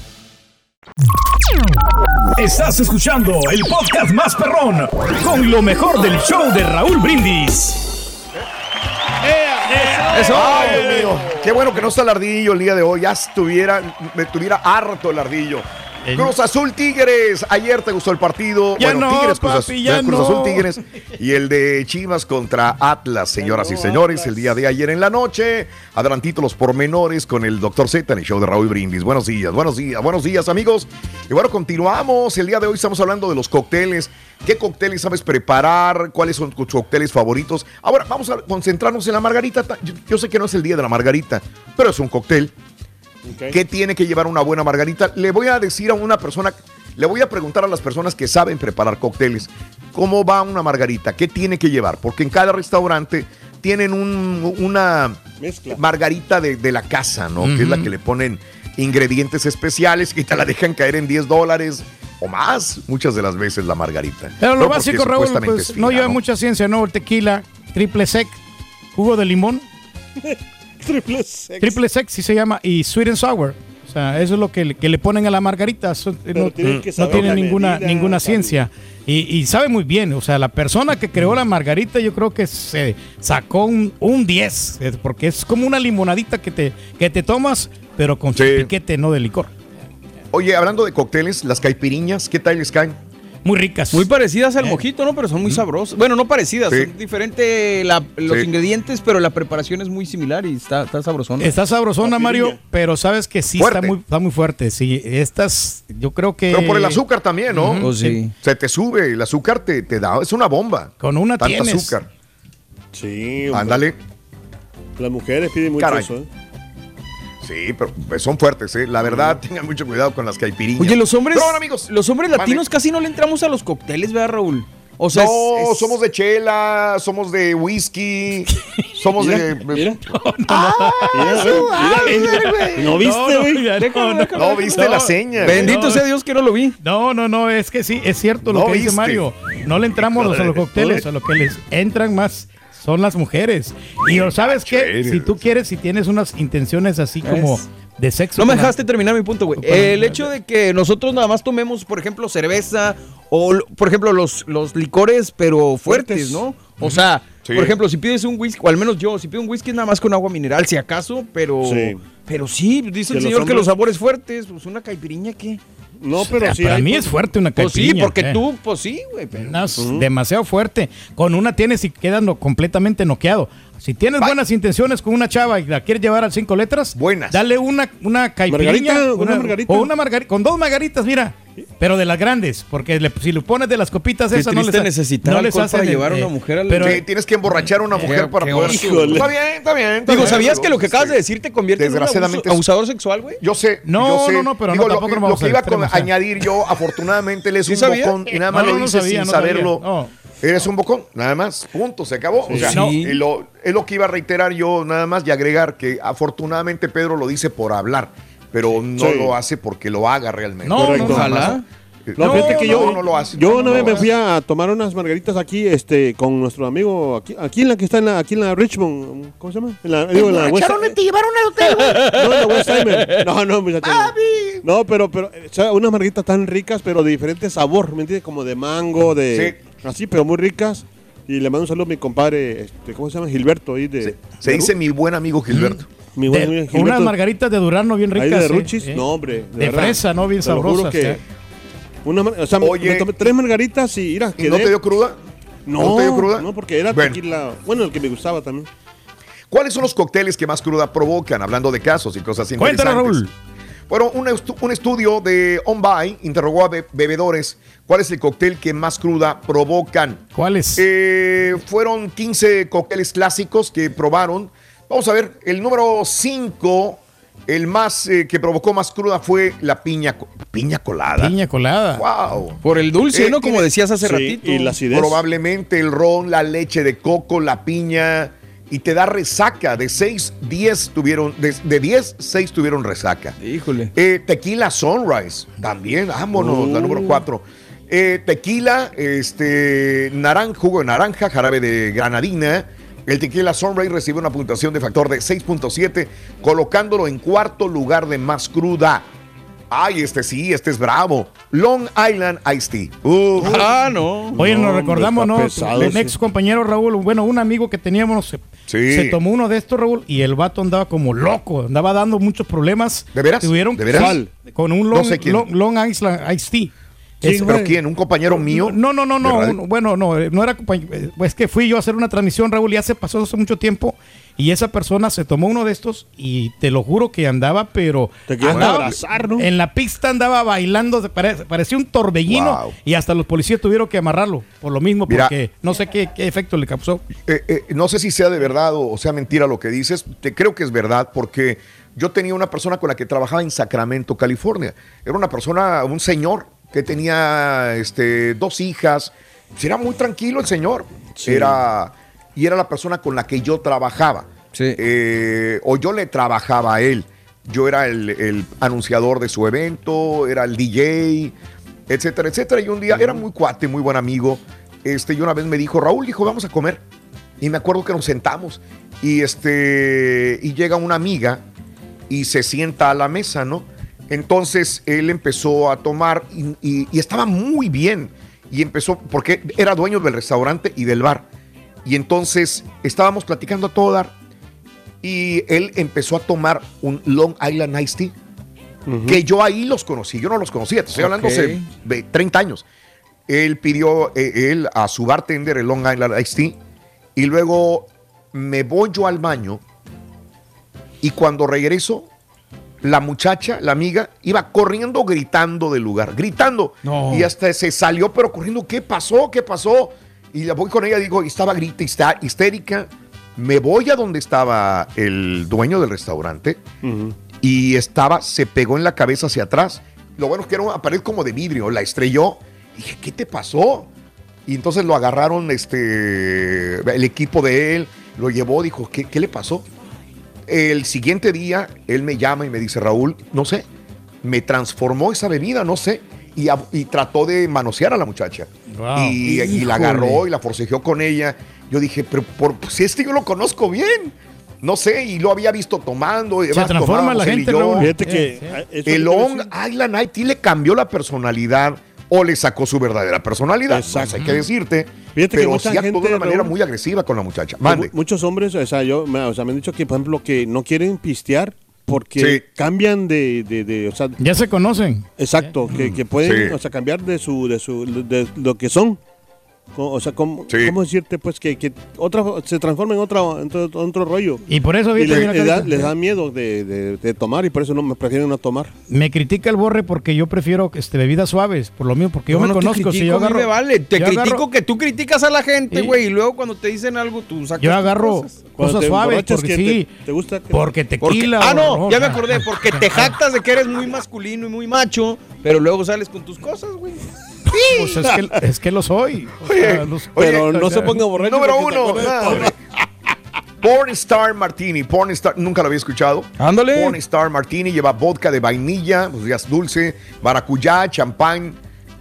Estás escuchando el podcast más perrón con lo mejor del show de Raúl Brindis. Eso, ay, Dios mío. Qué bueno que no está el ardillo el día de hoy. Ya estuviera, me tuviera harto el ardillo. Cruz Azul Tigres. Ayer te gustó el partido. Ya bueno, no, Tigres, Cruz, papi, Cruz no. Azul Tigres. Y el de Chivas contra Atlas, señoras y señores. El día de ayer en la noche. Adelantito los pormenores con el Dr. Z en el show de Raúl Brindis. Buenos días, buenos días, buenos días, amigos. Y bueno, continuamos. El día de hoy estamos hablando de los cócteles. ¿Qué cócteles sabes preparar? ¿Cuáles son tus cócteles favoritos? Ahora, vamos a concentrarnos en la margarita. Yo, yo sé que no es el día de la margarita, pero es un cóctel. ¿Qué tiene que llevar una buena margarita? Le voy a decir a una persona, le voy a preguntar a las personas que saben preparar cócteles, ¿cómo va una margarita? ¿Qué tiene que llevar? Porque en cada restaurante tienen un- una margarita de, de la casa, ¿no? Que es la que le ponen ingredientes especiales y te la dejan caer en 10 dólares o más, muchas de las veces la margarita. Pero lo No, básico, Raúl, pues es no lleva mucha ciencia, ¿no? El tequila, triple sec, jugo de limón. triple sec. Triple sí se llama, y sweet and sour. O sea, eso es lo que, le- que le ponen a la margarita. Eso, no, que tiene ninguna, medida, ninguna ciencia. Y, y sabe muy bien. O sea, la persona que creó la margarita, yo creo que se sacó un, un 10. Porque es como una limonadita que te, que te tomas, pero con su piquete, no de licor. Oye, hablando de cócteles, las caipiriñas, ¿qué tal les caen? Muy ricas. Muy parecidas al mojito, ¿no? Pero son muy sabrosas. Bueno, no parecidas, Sí. son diferentes los Sí. ingredientes, pero la preparación es muy similar y está, está sabrosona. Está sabrosona, Mario, pero sabes que sí está muy, está muy fuerte. Sí, estas, yo creo que. Pero por el azúcar también, ¿no? Ujú, sí. Se te sube, el azúcar te, te da, es una bomba. Con una Tanta tienes. azúcar. Sí, hombre. Ándale. Las mujeres piden mucho Caray. eso, ¿eh? Sí, pero pues, son fuertes, ¿eh? La verdad, tengan mucho cuidado con las caipiriñas. Oye, los hombres, Pero amigos, los hombres latinos casi no le entramos a los cócteles, ¿verdad, Raúl? O sea, no, es- es- somos de chela, somos de whisky, somos Mira, de. mira. ¿No viste, No, güey? no, viste la seña. Bendito No. sea Dios que no lo vi. No, no, no, es que sí, es cierto lo No que dice. Mario. No le entramos los- a los cócteles, a lo que les entran más son las mujeres. Y ¿sabes qué? Si tú quieres, si tienes unas intenciones así como Es- de sexo. No me dejaste terminar mi punto, güey. El hecho de que nosotros nada más tomemos, por ejemplo, cerveza o, por ejemplo, los, los licores, pero fuertes. ¿no? O sea, Sí. por ejemplo, si pides un whisky, o al menos yo, si pido un whisky nada más con agua mineral, si acaso, pero... Sí. Pero sí, dice el los señor que los sabores fuertes, pues una caipiriña, ¿qué? No, pero sí Para hay- mí es fuerte una Pues sí, caipirinha. porque eh. tú, pues sí, güey, pero... Una es demasiado fuerte. Con una tienes y quedas no- completamente noqueado. Si tienes buenas intenciones con una chava y la quieres llevar a cinco letras, Buenas. dale una, una caipirinha. Margarita, una margarita. O una margarita, con dos margaritas, mira. Pero de las grandes, porque le- si le pones de las copitas esas, no les, necesitar no les alcohol para llevar a eh, una mujer al- pero, Sí, tienes que emborrachar a una mujer para poder. Híjole. Está bien, está bien. está Digo, bien, ¿sabías pero, que lo que acabas de decir te convierte en un abuso- abusador sexual, güey? Yo sé. No, yo sé. no, no, pero Digo, lo, tampoco que- lo a iba a ¿eh? añadir yo, afortunadamente, él es ¿Sí un bocón y nada más No, lo no, no dice sabía, sin no sabía. saberlo. Eres un bocón, nada más. Punto, se acabó. O sea, Sí. y lo- es lo que iba a reiterar yo, nada más, y agregar que afortunadamente Pedro lo dice por hablar, pero no Sí. lo hace porque lo haga realmente. No, Correcto. Ojalá. No, No, que no, yo, no lo hace. yo una no vez me hace. fui a tomar unas margaritas aquí, este, con nuestro amigo aquí, aquí en la que está en la, aquí en la Richmond, ¿cómo se llama? En la, digo, en la West, te llevaron al hotel, güey. no, en la West. No, no. No, pero, pero, o sea, unas margaritas tan ricas, pero de diferente sabor, ¿me entiendes? Como de mango, de, así, pero muy ricas. Y le mando un saludo a mi compadre, este, ¿cómo se llama? Gilberto, ahí de. Se de dice Ru- mi buen amigo Gilberto. mi buen de- amigo unas Gilberto. margaritas de Durano bien Ahí ricas. de eh, Ruchis, eh. no, hombre. De verdad. fresa, ¿no? Bien sabrosas, que eh. una, o sea, me- Oye. me tomé tres margaritas y mira, ¿Y no te dio cruda? No, ¿No te dio cruda? No, porque era Bueno. tequila. Bueno, el que me gustaba también. ¿Cuáles son los cócteles que más cruda provocan? Hablando de casos y cosas Cuéntanos, interesantes. Raúl. Bueno, un, estu- un estudio de OnBuy interrogó a be- bebedores cuál es el cóctel que más cruda provocan. ¿Cuáles? Eh, fueron 15 cócteles clásicos que probaron. Vamos a ver, el número 5, el más eh, que provocó más cruda fue la piña, co- piña colada. Piña colada. Wow. Por el dulce, Eh, ¿no? Como decías hace Sí, ratito. y la acidez. Probablemente el ron, la leche de coco, la piña y te da resaca. De 6, 10 tuvieron, de, de 10, 6 tuvieron resaca. Híjole. Eh, tequila Sunrise, también, vámonos, la número 4. tequila, este, naran, jugo de naranja, jarabe de granadina. El tequila Sunrise recibe una puntuación de factor de 6.7, colocándolo en cuarto lugar de más cruda. Ay, este sí, este es bravo. Long Island Iced Tea. Uf. Ah, no. Oye, No, nos recordamos, ¿no? sí. ex compañero Raúl, bueno, un amigo que teníamos, Sí. se tomó uno de estos, Raúl, y el vato andaba como loco, andaba dando muchos problemas. ¿De veras? Tuvieron ¿De veras? Con un No long, sé long, Long Island Iced Tea. Sí, Es- ¿Pero quién? ¿Un compañero mío? No, no, no, ¿De no. un- bueno, no, eh, no era compañero. eh, Es que fui yo a hacer una transmisión, Raúl, y hace pasó hace mucho tiempo. Y esa persona se tomó uno de estos y te lo juro que andaba, pero. Te andaba- abrazar, ¿no? En la pista andaba bailando, pare- parecía un torbellino. Wow. Y hasta los policías tuvieron que amarrarlo. Por lo mismo, Mira. porque no sé qué, qué efecto le causó. Eh, eh, no sé si sea de verdad o, sea mentira lo que dices. Te creo que es verdad porque yo tenía una persona con la que trabajaba en Sacramento, California. Era una persona, un señor que tenía este, dos hijas. Era muy tranquilo el señor. Era, y era la persona con la que yo trabajaba. Sí. Eh, o yo le trabajaba a él. Yo era el, el anunciador de su evento, era el DJ, etcétera, etcétera. Y un día era muy cuate, muy buen amigo. Este, y una vez me dijo, Raúl, dijo, vamos a comer. Y me acuerdo que nos sentamos. Y este, y llega una amiga y se sienta a la mesa, ¿no? Entonces él empezó a tomar y, y- y estaba muy bien. Y empezó, porque era dueño del restaurante y del bar. Y entonces estábamos platicando a todo dar. Y él empezó a tomar un Long Island Iced Tea. Que yo ahí los conocí. Yo no los conocía. Te estoy hablando Ok. hace ve- 30 años. Él pidió eh, él a su bartender el Long Island Iced Tea. Y luego me voy yo al baño. Y cuando regreso, la muchacha, la amiga, iba corriendo gritando del lugar, gritando. No. Y hasta se salió, pero corriendo, ¿qué pasó? ¿Qué pasó? Y la voy con ella, digo, y estaba grita, y está histérica. Me voy a donde estaba el dueño del restaurante y estaba, se pegó en la cabeza hacia atrás. Lo bueno es que era una pared como de vidrio, la estrelló. Dije, ¿qué te pasó? Y entonces lo agarraron este, el equipo de él, lo llevó, dijo, ¿qué, qué le pasó? El siguiente día, él me llama y me dice, Raúl, no sé, me transformó esa bebida, no sé. Y, a- y trató de manosear a la muchacha. Wow. Y, y la agarró y la forcejeó con ella. Yo dije, pero por, si este yo lo conozco bien. No sé, y lo había visto tomando. Se transforma la gente, yo. Fíjate que, Sí, sí. eso El Long. Island Night le cambió la personalidad o le sacó su verdadera personalidad. No sé, Exacto. hay que decirte. Fíjate que pero mucha sí actuó de una manera Raúl, muy agresiva con la muchacha. Mande. Muchos hombres, o sea, yo, o sea, me han dicho que, por ejemplo, que no quieren pistear porque Sí. cambian de, de, de, o sea, Ya se conocen. exacto, que, que pueden, Sí. o sea, cambiar de su, de su, de lo que son. O sea, ¿cómo, Sí. cómo decirte, pues, que, que otra, se transforma en, otra, en otro, en otro rollo? Y por eso, Y fíjate, le- mira, le da- Carita, les da miedo de, de- de tomar y por eso no me prefieren no tomar. me critica el borre porque yo prefiero este, bebidas suaves, por lo mío, porque yo No, me no te conozco. Si yo a mí agarro, me vale. Te yo critico agarro- que tú criticas a la gente, güey, y luego cuando te dicen algo, tú sacas yo agarro cosas. Cosas suaves, porque que sí. te- te gusta que- porque Porque- tequila. ah, o no, ya me acordé, porque te jactas de que eres muy masculino y muy macho, pero luego sales con tus cosas, güey. Pues es que, es que lo soy. O Oye, sea, los- Pero Oye, no o sea, se ponga borracho. Número uno. Pornstar Martini. Pornstar, nunca lo había escuchado. Ándale. Pornstar Martini lleva vodka de vainilla, pues ya es dulce, maracuyá, champán.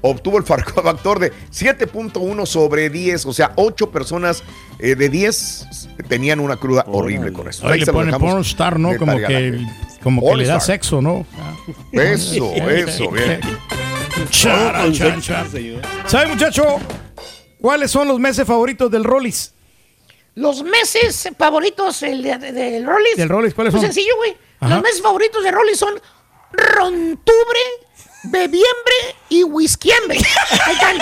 Obtuvo el factor de 7.1 sobre 10, o sea, 8 personas eh, de 10 tenían una cruda horrible con esto. Ahí le pone pornstar, ¿no? Como que, como que le da sexo, ¿no? Eso, eso, bien. Chara. ¿Sabe, muchacho? ¿Cuáles son los meses favoritos del Rollis? Los meses favoritos el de- de- del Rollis. ¿Del Rollis? ¿Cuáles Muy son? sencillo, güey. Los meses favoritos de Rollis son Rontubre, Bebiembre y. Ahí están.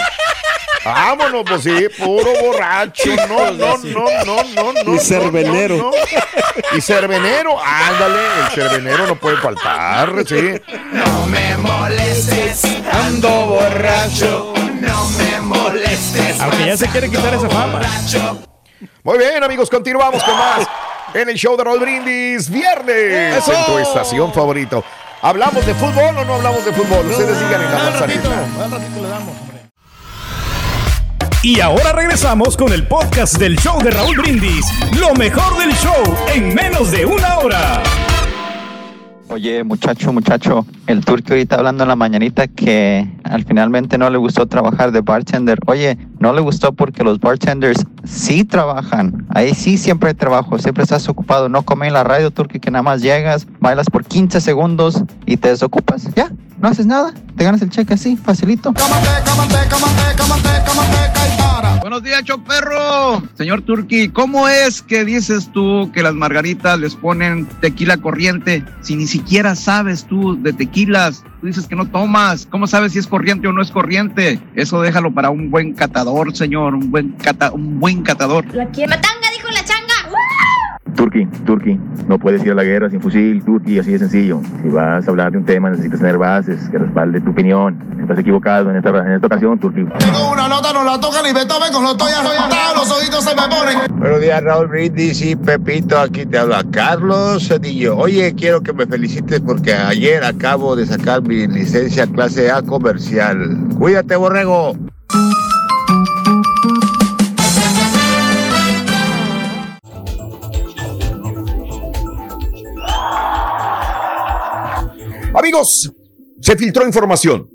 Vámonos, pues sí, puro borracho. No, no, no, no, no, no. Y cervenero. no, no. Y cervenero, ándale, el cervenero no puede faltar, sí. No me molestes, ando borracho. No me molestes. Aunque ya se quiere quitar esa fama. Muy bien, amigos, continuamos con más en el show de Raúl Brindis, viernes, ¡Eso! en tu estación favorito. ¿Hablamos de fútbol o no hablamos de fútbol? Ustedes digan en la Al ratito, manzanita. al ratito le damos, hombre. Y ahora regresamos con el podcast del show de Raúl Brindis. Lo mejor del show en menos de una hora. Oye, muchacho, muchacho, el turco ahorita hablando en la mañanita que al finalmente no le gustó trabajar de bartender. Oye, no le gustó porque los bartenders sí trabajan. Ahí sí siempre hay trabajo, siempre estás ocupado. No come en la radio, turco, que nada más llegas, bailas por 15 segundos y te desocupas. Ya, no haces nada, te ganas el cheque así, facilito. Buenos días, Choperro. Señor Turki, ¿cómo es que dices tú que las margaritas les ponen tequila corriente si ni siquiera sabes tú de tequilas? Tú dices que no tomas. ¿Cómo sabes si es corriente o no es corriente? Eso déjalo para un buen catador, señor, un buen, cata- un buen catador. Turki, Turki, no puedes ir a la guerra sin fusil, Turki, así de sencillo. Si vas a hablar de un tema, necesitas tener bases que respalden tu opinión. Estás equivocado en esta, en esta ocasión, Turki. Tengo una nota, no la toca ni Beethoven, con los estoy arrollado, los ojitos se me ponen. Buenos días, Raúl Brindis y Pepito. Aquí te habla Carlos Cedillo. Oye, quiero que me felicites porque ayer acabo de sacar mi licencia clase A comercial. Cuídate, borrego. Amigos, se filtró información.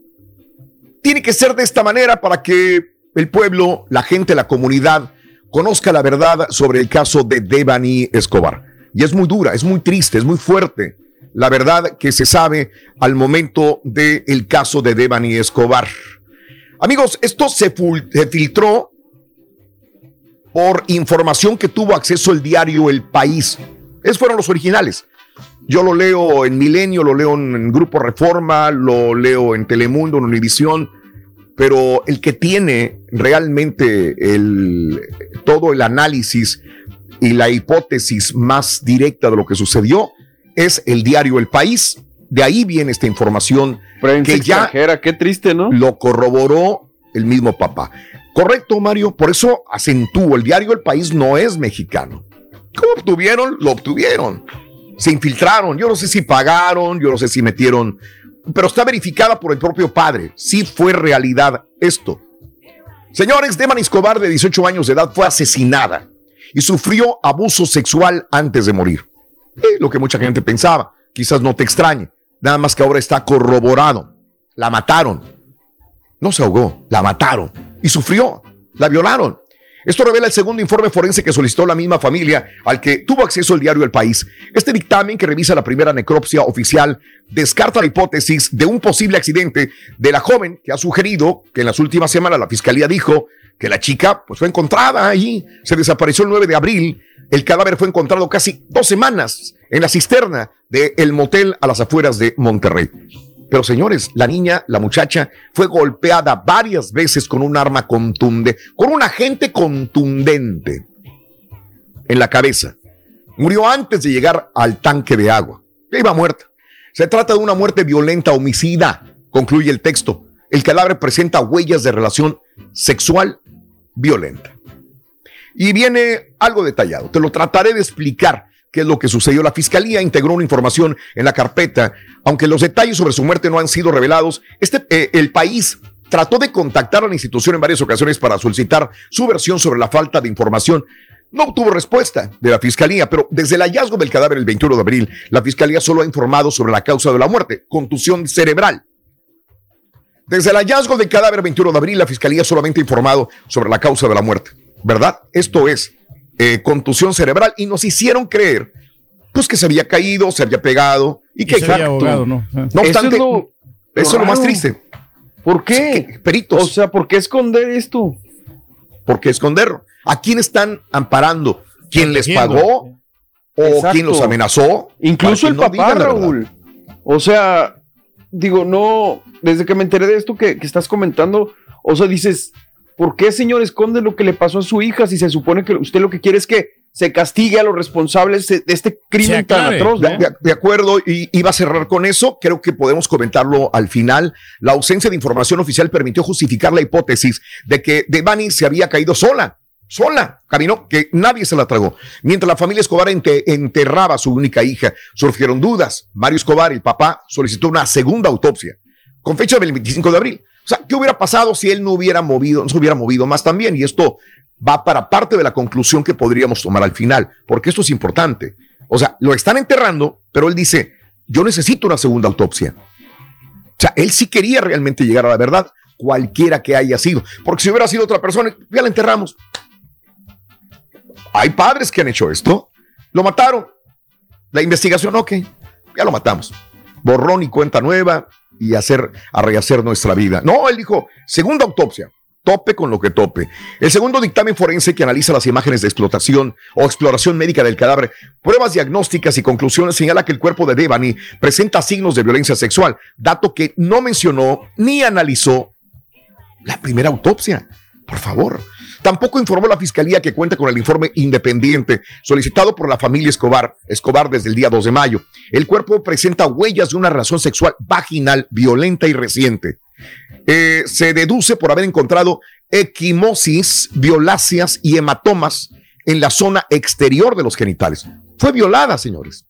Tiene que ser de esta manera para que el pueblo, la gente, la comunidad conozca la verdad sobre el caso de Devani Escobar. Y es muy dura, es muy triste, es muy fuerte. la verdad que se sabe al momento del caso de Devani Escobar. Amigos, esto se, se filtró por información que tuvo acceso el diario El País. Esos fueron los originales. Yo lo leo en Milenio, lo leo en Grupo Reforma, lo leo en Telemundo, en Univisión, pero el que tiene realmente el, todo el análisis y la hipótesis más directa de lo que sucedió es el diario El País. De ahí viene esta información que ya qué triste, ¿no? lo corroboró el mismo papá. Correcto, Mario. Por eso acentúo, el diario El País no es mexicano. ¿Cómo obtuvieron? Lo obtuvieron. Se infiltraron. Yo no sé si pagaron, yo no sé si metieron, pero está verificada por el propio padre. Sí fue realidad esto. Señores, Deman Escobar, de 18 años de edad, fue asesinada y sufrió abuso sexual antes de morir. Lo que mucha gente pensaba. Quizás no te extrañe. Nada más que ahora está corroborado. La mataron. No se ahogó, la mataron y sufrió. La violaron. Esto revela el segundo informe forense que solicitó la misma familia al que tuvo acceso el diario El País. Este dictamen que revisa la primera necropsia oficial descarta la hipótesis de un posible accidente de la joven que ha sugerido que en las últimas semanas la fiscalía dijo que la chica pues, fue encontrada allí, se desapareció el 9 de abril, el cadáver fue encontrado casi dos semanas en la cisterna del motel a las afueras de Monterrey. Pero señores, la niña, la muchacha, fue golpeada varias veces con un arma contundente, con un agente contundente en la cabeza. Murió antes de llegar al tanque de agua. Iba muerta. Se trata de una muerte violenta, homicida, concluye el texto. El cadáver presenta huellas de relación sexual violenta. Y viene algo detallado. Te lo trataré de explicar qué es lo que sucedió. La fiscalía integró una información en la carpeta, aunque los detalles sobre su muerte no han sido revelados. Este, eh, el país trató de contactar a la institución en varias ocasiones para solicitar su versión sobre la falta de información. No obtuvo respuesta de la fiscalía, pero desde el hallazgo del cadáver el 21 de abril, la fiscalía solo ha informado sobre la causa de la muerte, contusión cerebral. Desde el hallazgo del cadáver el 21 de abril, la fiscalía solamente ha informado sobre la causa de la muerte, ¿verdad? Esto es eh, contusión cerebral y nos hicieron creer pues que se había caído, se había pegado y que se había ahogado, ¿no? No Eso obstante, es lo- eso es lo más triste. ¿Por qué? Peritos. O sea, ¿por qué esconder esto? ¿Por qué esconderlo? ¿A quién están amparando? ¿Quién les pagó? ¿O Exacto. quién los amenazó? Incluso el no papá. Raúl. O sea, digo, no, desde que me enteré de esto que, que estás comentando, o sea, dices, ¿por qué, señor, esconde lo que le pasó a su hija si se supone que usted lo que quiere es que se castigue a los responsables de este crimen tan atroz? ¿no? De, de- acuerdo, y iba a cerrar con eso. Creo que podemos comentarlo al final. La ausencia de información oficial permitió justificar la hipótesis de que Devani se había caído sola. Sola, caminó, que nadie se la tragó. Mientras la familia Escobar ente- enterraba a su única hija, surgieron dudas. Mario Escobar, el papá, solicitó una segunda autopsia con fecha del 25 de abril. O sea, ¿qué hubiera pasado si él no hubiera movido, no se hubiera movido más también? Y esto va para parte de la conclusión que podríamos tomar al final, porque esto es importante. O sea, lo están enterrando, pero él dice, yo necesito una segunda autopsia. O sea, él sí quería realmente llegar a la verdad, cualquiera que haya sido. Porque si hubiera sido otra persona, ya la enterramos. Hay padres que han hecho esto. Lo mataron. La investigación, ok, ya lo matamos. Borrón y cuenta nueva y hacer, a rehacer nuestra vida. No, él dijo, segunda autopsia. Tope con lo que tope. El segundo dictamen forense que analiza las imágenes de explotación o exploración médica del cadáver, pruebas diagnósticas y conclusiones señala que el cuerpo de Devani presenta signos de violencia sexual, dato que no mencionó ni analizó la primera autopsia. Por favor. Tampoco informó la fiscalía que cuenta con el informe independiente solicitado por la familia Escobar, Escobar desde el día 2 de mayo. El cuerpo presenta huellas de una relación sexual vaginal violenta y reciente. Eh, se deduce por haber encontrado equimosis, violáceas y hematomas en la zona exterior de los genitales. Fue violada, señores.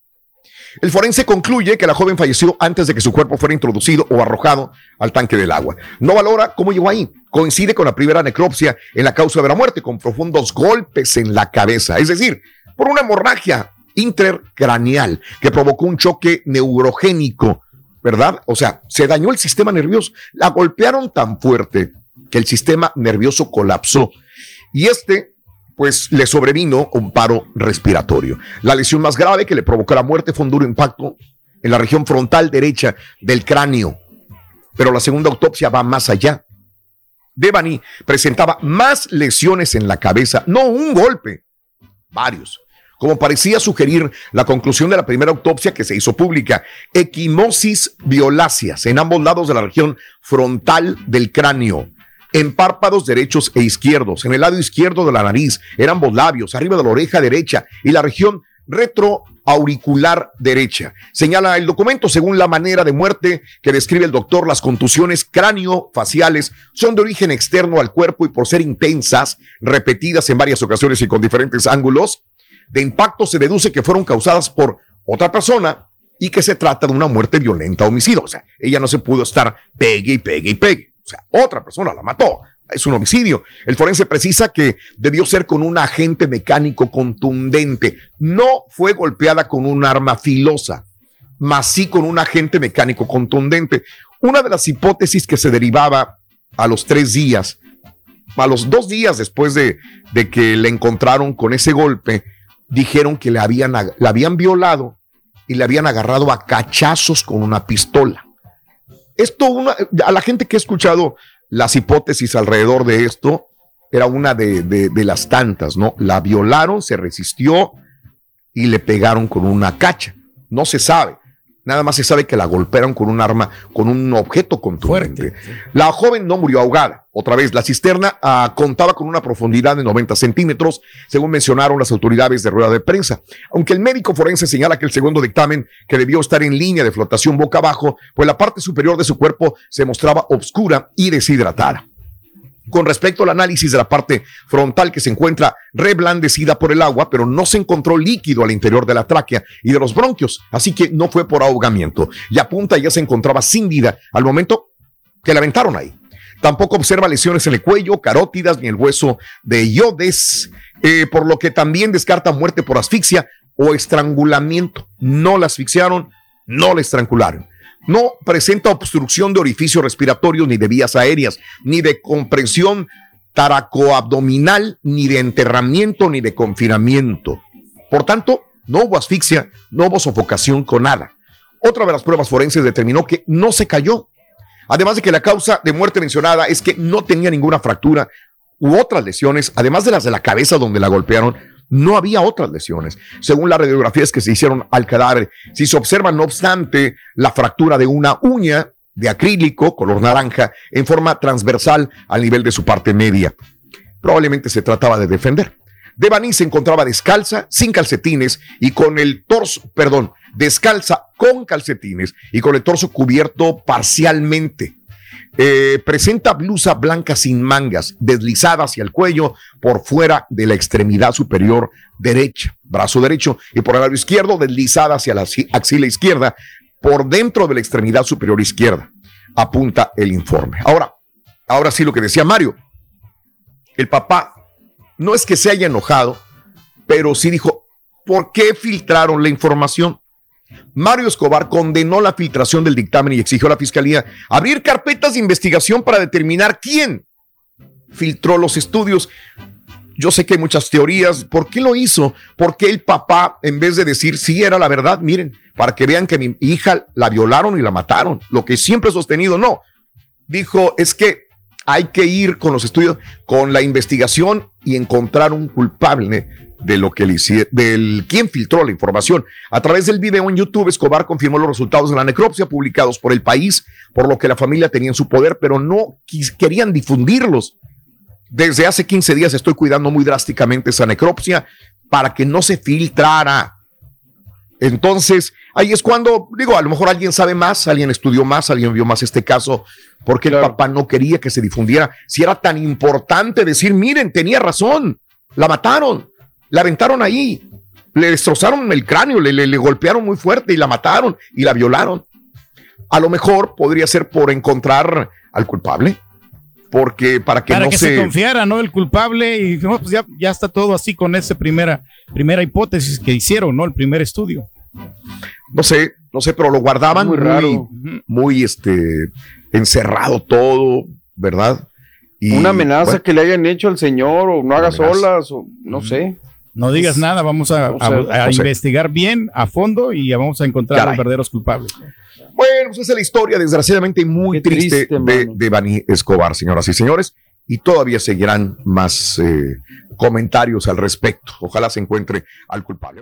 El forense concluye que la joven falleció antes de que su cuerpo fuera introducido o arrojado al tanque del agua. No valora cómo llegó ahí. Coincide con la primera necropsia en la causa de la muerte, con profundos golpes en la cabeza, es decir, por una hemorragia intercraneal que provocó un choque neurogénico, ¿verdad? O sea, se dañó el sistema nervioso. La golpearon tan fuerte que el sistema nervioso colapsó. Y este pues le sobrevino un paro respiratorio. La lesión más grave que le provocó la muerte fue un duro impacto en la región frontal derecha del cráneo. Pero la segunda autopsia va más allá. Devani presentaba más lesiones en la cabeza, no un golpe, varios, como parecía sugerir la conclusión de la primera autopsia que se hizo pública, equimosis violáceas en ambos lados de la región frontal del cráneo, en párpados derechos e izquierdos, en el lado izquierdo de la nariz, en ambos labios, arriba de la oreja derecha y la región retroauricular derecha. Señala el documento, según la manera de muerte que describe el doctor, las contusiones cráneo-faciales son de origen externo al cuerpo y por ser intensas, repetidas en varias ocasiones y con diferentes ángulos de impacto, se deduce que fueron causadas por otra persona y que se trata de una muerte violenta homicidio. O sea, ella no se pudo estar pegue y pegue y pegue. O sea, otra persona la mató es un homicidio. El forense precisa que debió ser con un agente mecánico contundente. No fue golpeada con un arma filosa, mas sí con un agente mecánico contundente. Una de las hipótesis que se derivaba a los tres días, a los dos días después de, de que le encontraron con ese golpe, dijeron que le habían, la habían violado y le habían agarrado a cachazos con una pistola. Esto, una, a la gente que ha escuchado las hipótesis alrededor de esto era una de, las tantas, ¿no? La violaron, se resistió y le pegaron con una cacha. No se sabe. Nada más se sabe que la golpearon con un arma, con un objeto contundente. La joven no murió ahogada. Otra vez, la cisterna ah, contaba con una profundidad de 90 centímetros, según mencionaron las autoridades de rueda de prensa. Aunque el médico forense señala que el segundo dictamen, que debió estar en línea de flotación boca abajo, pues la parte superior de su cuerpo se mostraba oscura y deshidratada con respecto al análisis de la parte frontal que se encuentra reblandecida por el agua, pero no se encontró líquido al interior de la tráquea y de los bronquios, así que no fue por ahogamiento. Y apunta ya se encontraba sin vida al momento que la aventaron ahí. Tampoco observa lesiones en el cuello, carótidas ni el hueso de iodes, eh, por lo que también descarta muerte por asfixia o estrangulamiento. No la asfixiaron, no la estrangularon. No presenta obstrucción de orificio respiratorio ni de vías aéreas, ni de comprensión taracoabdominal, ni de enterramiento, ni de confinamiento. Por tanto, no hubo asfixia, no hubo sofocación con nada. Otra de las pruebas forenses determinó que no se cayó. Además de que la causa de muerte mencionada es que no tenía ninguna fractura u otras lesiones, además de las de la cabeza donde la golpearon, no había otras lesiones. Según las radiografías que se hicieron al cadáver, si se observa, no obstante, la fractura de una uña de acrílico color naranja en forma transversal al nivel de su parte media. Probablemente se trataba de defender. Devani se encontraba descalza, sin calcetines y con el torso, perdón, descalza con calcetines y con el torso cubierto parcialmente. Eh, presenta blusa blanca sin mangas, deslizada hacia el cuello por fuera de la extremidad superior derecha, brazo derecho, y por el lado izquierdo, deslizada hacia la axila izquierda, por dentro de la extremidad superior izquierda, apunta el informe. Ahora, ahora sí lo que decía Mario, el papá no es que se haya enojado, pero sí dijo, ¿por qué filtraron la información? Mario Escobar condenó la filtración del dictamen y exigió a la fiscalía abrir carpetas de investigación para determinar quién filtró los estudios. Yo sé que hay muchas teorías. ¿Por qué lo hizo? ¿Por qué el papá, en vez de decir sí era la verdad, miren, para que vean que mi hija la violaron y la mataron, lo que siempre he sostenido, no. Dijo, es que hay que ir con los estudios, con la investigación y encontrar un culpable de lo que le hicieron, del quien filtró la información. A través del video en YouTube, Escobar confirmó los resultados de la necropsia publicados por el país, por lo que la familia tenía en su poder, pero no querían difundirlos. Desde hace 15 días estoy cuidando muy drásticamente esa necropsia para que no se filtrara. Entonces, ahí es cuando, digo, a lo mejor alguien sabe más, alguien estudió más, alguien vio más este caso, porque el papá no quería que se difundiera. Si era tan importante decir, miren, tenía razón, la mataron la aventaron ahí, le destrozaron el cráneo, le, le, golpearon muy fuerte y la mataron y la violaron. A lo mejor podría ser por encontrar al culpable, porque para que para no que se... confiara, ¿no? El culpable y pues ya, ya está todo así con esa primera, primera hipótesis que hicieron, ¿no? El primer estudio. No sé, no sé, pero lo guardaban muy, raro, muy, este, encerrado todo, ¿verdad? Y, Una amenaza que le hayan hecho al señor o no haga solas o no sé. No digas nada, vamos a, No sé, a- a no sé. investigar bien, a fondo y vamos a encontrar a los verdaderos culpables. Bueno, pues esa es la historia, desgraciadamente muy triste, de, de Bani Escobar, señoras y señores. Y todavía seguirán más eh, comentarios al respecto. Ojalá se encuentre al culpable.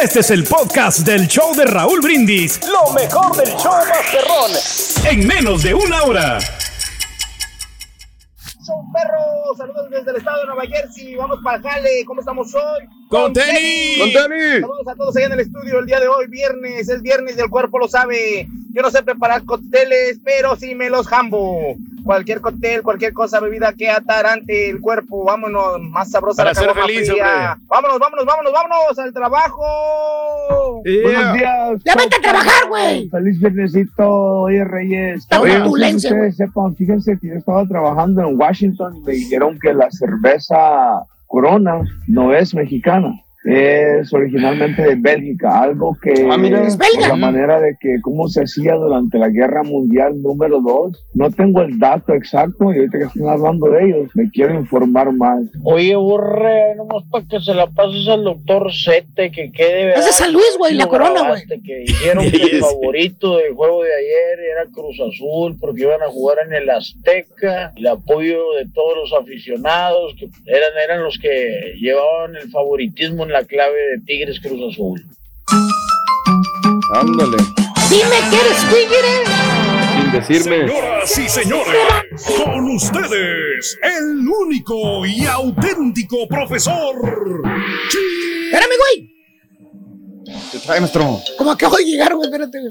Este es el podcast del show de Raúl Brindis. Lo mejor del show Masterrón. En menos de una hora. un perro. Saludos desde el estado de Nueva Jersey. Vamos para el jale. ¿Cómo estamos hoy? ¡Con tenis! ¡Con tenis! Saludos a todos allá en el estudio el día de hoy, viernes. Es viernes y el cuerpo lo sabe. Yo no sé preparar cócteles, pero sí me los jambo. Cualquier cóctel, cualquier cosa, bebida que atarante el cuerpo. Vámonos, más sabrosa Para la ser feliz. Vámonos, vámonos, vámonos, vámonos al trabajo. Buenos días. Ya vete a trabajar, güey. Feliz viernesito, oye Reyes. Está Oye, una no sé si turbulencia, ustedes sepan, fíjense que yo estaba trabajando en Washington y me dijeron que la cerveza Corona no es mexicana. Es originalmente de Bélgica, algo que Ah, mira. Es por la manera de que cómo se hacía durante la Guerra Mundial número 2. No tengo el dato exacto y ahorita que están hablando de ellos, me quiero informar más. Oye, borre, nomás para que se la pases al doctor Sete, que quede. Es de San Luis, güey, la corona, güey. Que dijeron que el favorito del juego de ayer era Cruz Azul, porque iban a jugar en el Azteca. El apoyo de todos los aficionados, que eran, eran los que llevaban el favoritismo la clave de Tigres Cruz Azul. Ándale. Dime que eres tigre. Sin decirme. Señoras y señores, con ustedes, el único y auténtico profesor. Espérame, güey. ¿Qué trae, maestro? Como acabo de llegar, güey. Espérate, güey.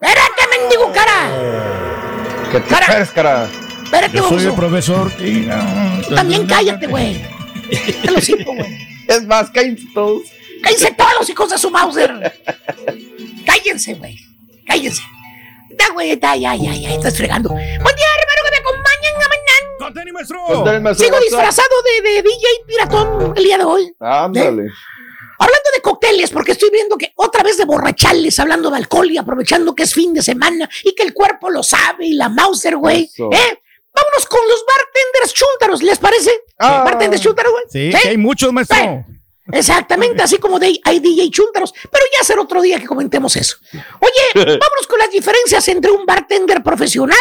Espérate, mendigo cara. ¿Qué te esperes, cara? Espérate, Yo soy el profesor. Tú también cállate, güey. Te lo siento, güey. Es más, cállense todos. Cállense todos, hijos de su Mauser. Cállense, güey. Cállense. Ya, güey, ya, ya, ya, ya, estás fregando. Buen día, hermano, que me acompañan a mañana. ¡Con tenis, maestro! Sigo disfrazado de, de DJ Piratón el día de hoy. Ándale. Hablando de cócteles, porque estoy viendo que otra vez de borrachales, hablando de alcohol y aprovechando que es fin de semana y que el cuerpo lo sabe y la Mauser, güey. ¿Eh? Vámonos con los bartenders chúntaros, ¿les parece? Ah. Bartenders chúntaros, güey. Sí, que hay muchos, maestro. Exactamente, así como de, hay DJ chúntaros, pero ya será otro día que comentemos eso. Oye, vámonos con las diferencias entre un bartender profesional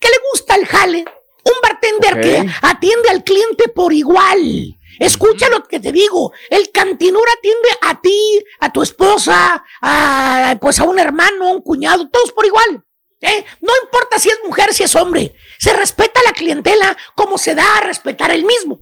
que le gusta el jale, un bartender que atiende al cliente por igual. Escucha lo que te digo, el cantinero atiende a ti, a tu esposa, a, pues a un hermano, a un cuñado, todos por igual. ¿Eh? No importa si es mujer, si es hombre, se respeta la clientela como se da a respetar el mismo.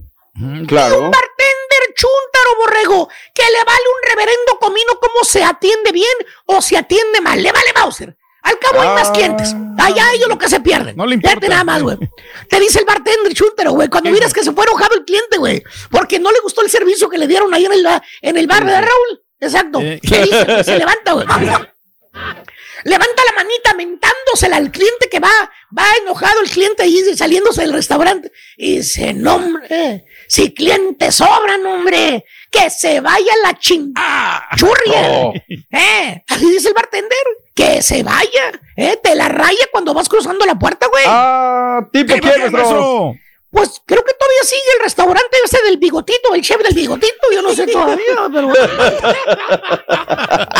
Claro. Un bartender chúntaro borrego que le vale un reverendo comino cómo se atiende bien o se atiende mal. Le vale Bowser. Al cabo hay más Ah. clientes. Allá ellos lo que se pierden. No le Fíjate importa. nada más, güey. Te dice el bartender chúntaro, güey. Cuando miras que se fue enojado el cliente, güey. Porque no le gustó el servicio que le dieron ahí en el, en el bar de Raúl. Exacto. Sí. ¿Qué dice? Se levanta, güey. Levanta la manita mentándosela al cliente que va, va enojado el cliente ahí saliéndose del restaurante. Y dice, no, hombre, si clientes sobran, hombre, que se vaya la chingada. Churria. no. Eh, así dice el bartender. Que se vaya. Eh, te la raya cuando vas cruzando la puerta, güey. Ah, tipo, ¿Qué, ¿quién, maestro? Pues creo que todavía sigue el restaurante ese del bigotito, el chef del bigotito, yo no sé todavía, pero...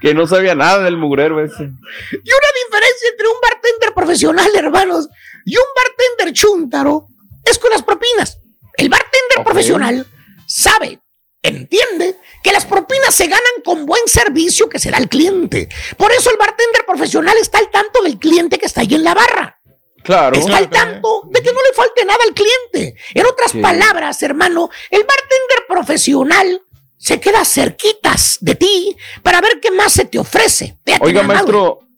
Que no sabía nada del mugrero ese. Y una diferencia entre un bartender profesional, hermanos, y un bartender chúntaro es con las propinas. El bartender profesional sabe, entiende que las propinas se ganan con buen servicio que se da al cliente. Por eso el bartender profesional está al tanto del cliente que está ahí en la barra. Claro. Está al tanto de que no le falte nada al cliente. En otras Sí. palabras, hermano, el bartender profesional se queda cerquitas de ti para ver qué más se te ofrece. Fíjate Oiga, maestro. güey.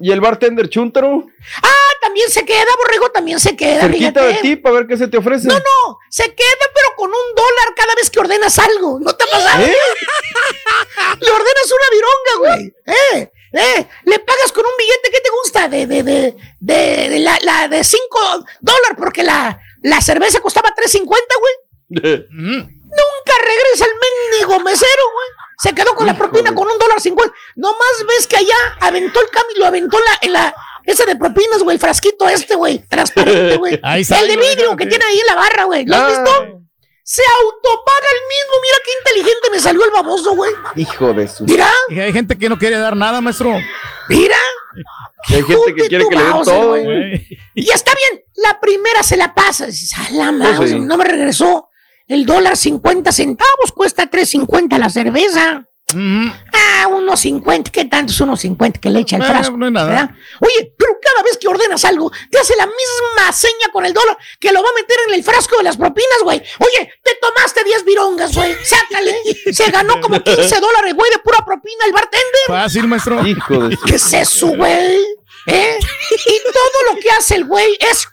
¿Y el bartender chúntaro? Ah, también se queda, borrego, también se queda. Cerquita de ti para ver qué se te ofrece. No, no, se queda, pero con un dólar cada vez que ordenas algo. ¿No te ha pasado? ¿Eh? Le ordenas una vironga, güey. ¿Eh? ¿Eh? Le pagas con un billete que te gusta de, de, de, de, de la, la de 5 dólares porque la, la cerveza costaba 3.50, güey. Nunca regresa el mendigo mesero, güey. Se quedó con la propina con un dólar cincuenta. Nomás ves que allá aventó el cambio, lo aventó en la, en la, ese de propinas, güey, el frasquito este, güey, transparente, güey. Ahí el de vidrio que tiene ahí en la barra, güey. ¿Lo has visto? Se autopaga el mismo. Mira qué inteligente me salió el baboso, güey. Hijo de su. Mira, Y hay gente que no quiere dar nada, maestro. mira. Hay gente que quiere que le den todo. güey. Y está bien, la primera se la pasa. Dices, a la madre, sí. no me regresó. El dólar 50 centavos cuesta 3.50 la cerveza. Ah, unos 50, ¿qué tanto es unos 50 que le echa el frasco? no es nada. ¿verdad? Oye, pero cada vez que ordenas algo, te hace la misma seña con el dólar que lo va a meter en el frasco de las propinas, güey. Oye, te tomaste 10 virongas, güey. Sácale. Se ganó como 15 dólares, güey, de pura propina el bartender. Fácil, maestro. Hijo de. ¿Qué es eso, güey? ¿Eh? Y todo lo que hace el güey es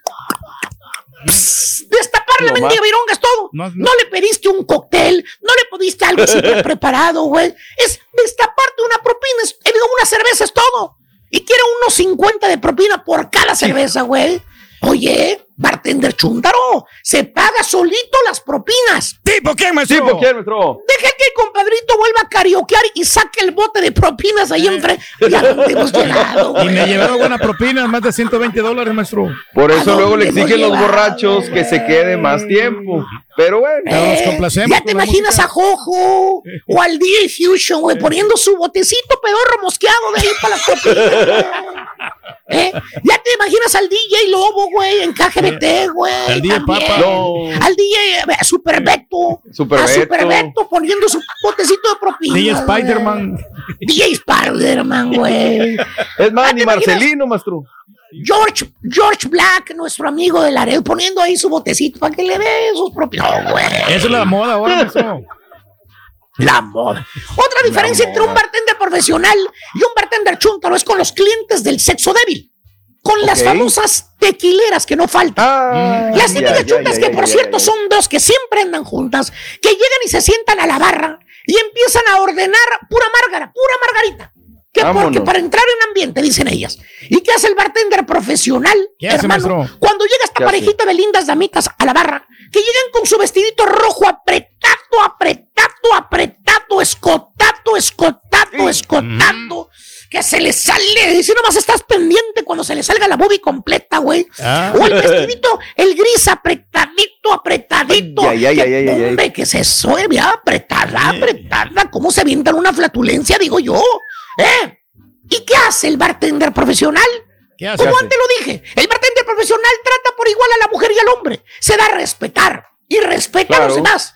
destapar la No mendiga más. vironga es todo. No, No, no. le pediste un cóctel, no le pediste algo súper preparado, güey. Es destaparte una propina, es, eh, una cerveza es todo. Y quiere unos 50 de propina por cada cerveza, güey. Oye, bartender chúntaro, se paga solito las propinas. ¿Tipo quién, Sí, maestro? ¿por qué, maestro? Deja que el compadrito vuelva a carioquear y saque el bote de propinas ahí enfrente. Ya dónde hemos llegado, Y me llevaron buena propina, más de 120 dólares, maestro. Por ¿A eso luego le exigen los borrachos que se quede más tiempo. Pero bueno. Nos complacemos ya te imaginas música. a Jojo o al DJ Fusion, güey, poniendo su botecito pedorro mosqueado de ahí para las propinas. ¿Eh? Ya te imaginas al DJ Lobo, güey, en KGBT, güey. Al DJ también. Papa. No. Al DJ eh, Super Beto. Super a Beto. Super Beto poniendo su botecito de propina. DJ. Spider-Man. DJ Spider-Man, güey. Es más, ni. Marcelino, maestro. George, George Black, nuestro amigo de Laredo, poniendo ahí su botecito para que le dé sus propios. No, güey. Esa es la moda ahora, maestro. La moda. Otra diferencia entre un bartender profesional y un bartender chúntaro es con los clientes del sexo débil. Con las famosas tequileras que no faltan. Ah, Las típicas chuntas que, por ya, cierto, ya. son dos que siempre andan juntas, que llegan y se sientan a la barra y empiezan a ordenar pura márgara, pura margarita. Que porque para entrar en ambiente, dicen ellas. ¿Y qué hace el bartender profesional, ¿Qué hace, hermano? Cuando llega esta parejita de lindas damitas a la barra, que llegan con su vestidito rojo apretado, apretado, apretado, escotado, escotado, escotado, que se le sale, si nomás estás pendiente cuando se le salga la boobie completa, güey. Ah. O el vestidito, el gris apretadito, apretadito. Ay, ay, ay, hombre, que se sueve, apretada, apretada. ¿Cómo se avientan una flatulencia, digo yo? ¿Eh? ¿Y qué hace el bartender profesional? ¿Qué hace? Como antes lo dije, el bartender profesional trata por igual a la mujer y al hombre. Se da a respetar y respeta a los demás.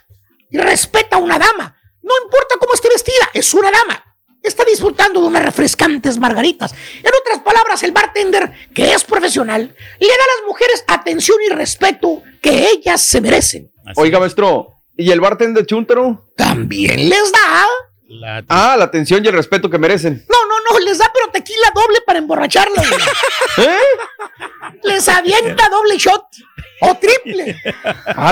Y respeta a una dama. No importa cómo esté vestida, es una dama. Está disfrutando de unas refrescantes margaritas. En otras palabras, el bartender, que es profesional, le da a las mujeres atención y respeto que ellas se merecen. Oiga, maestro. ¿Y el bartender chúntaro? También les da. La- Ah, la atención y el respeto que merecen. No, no, les da pero tequila doble para emborracharlas. güey. ¿Eh? Les avienta doble shot o triple.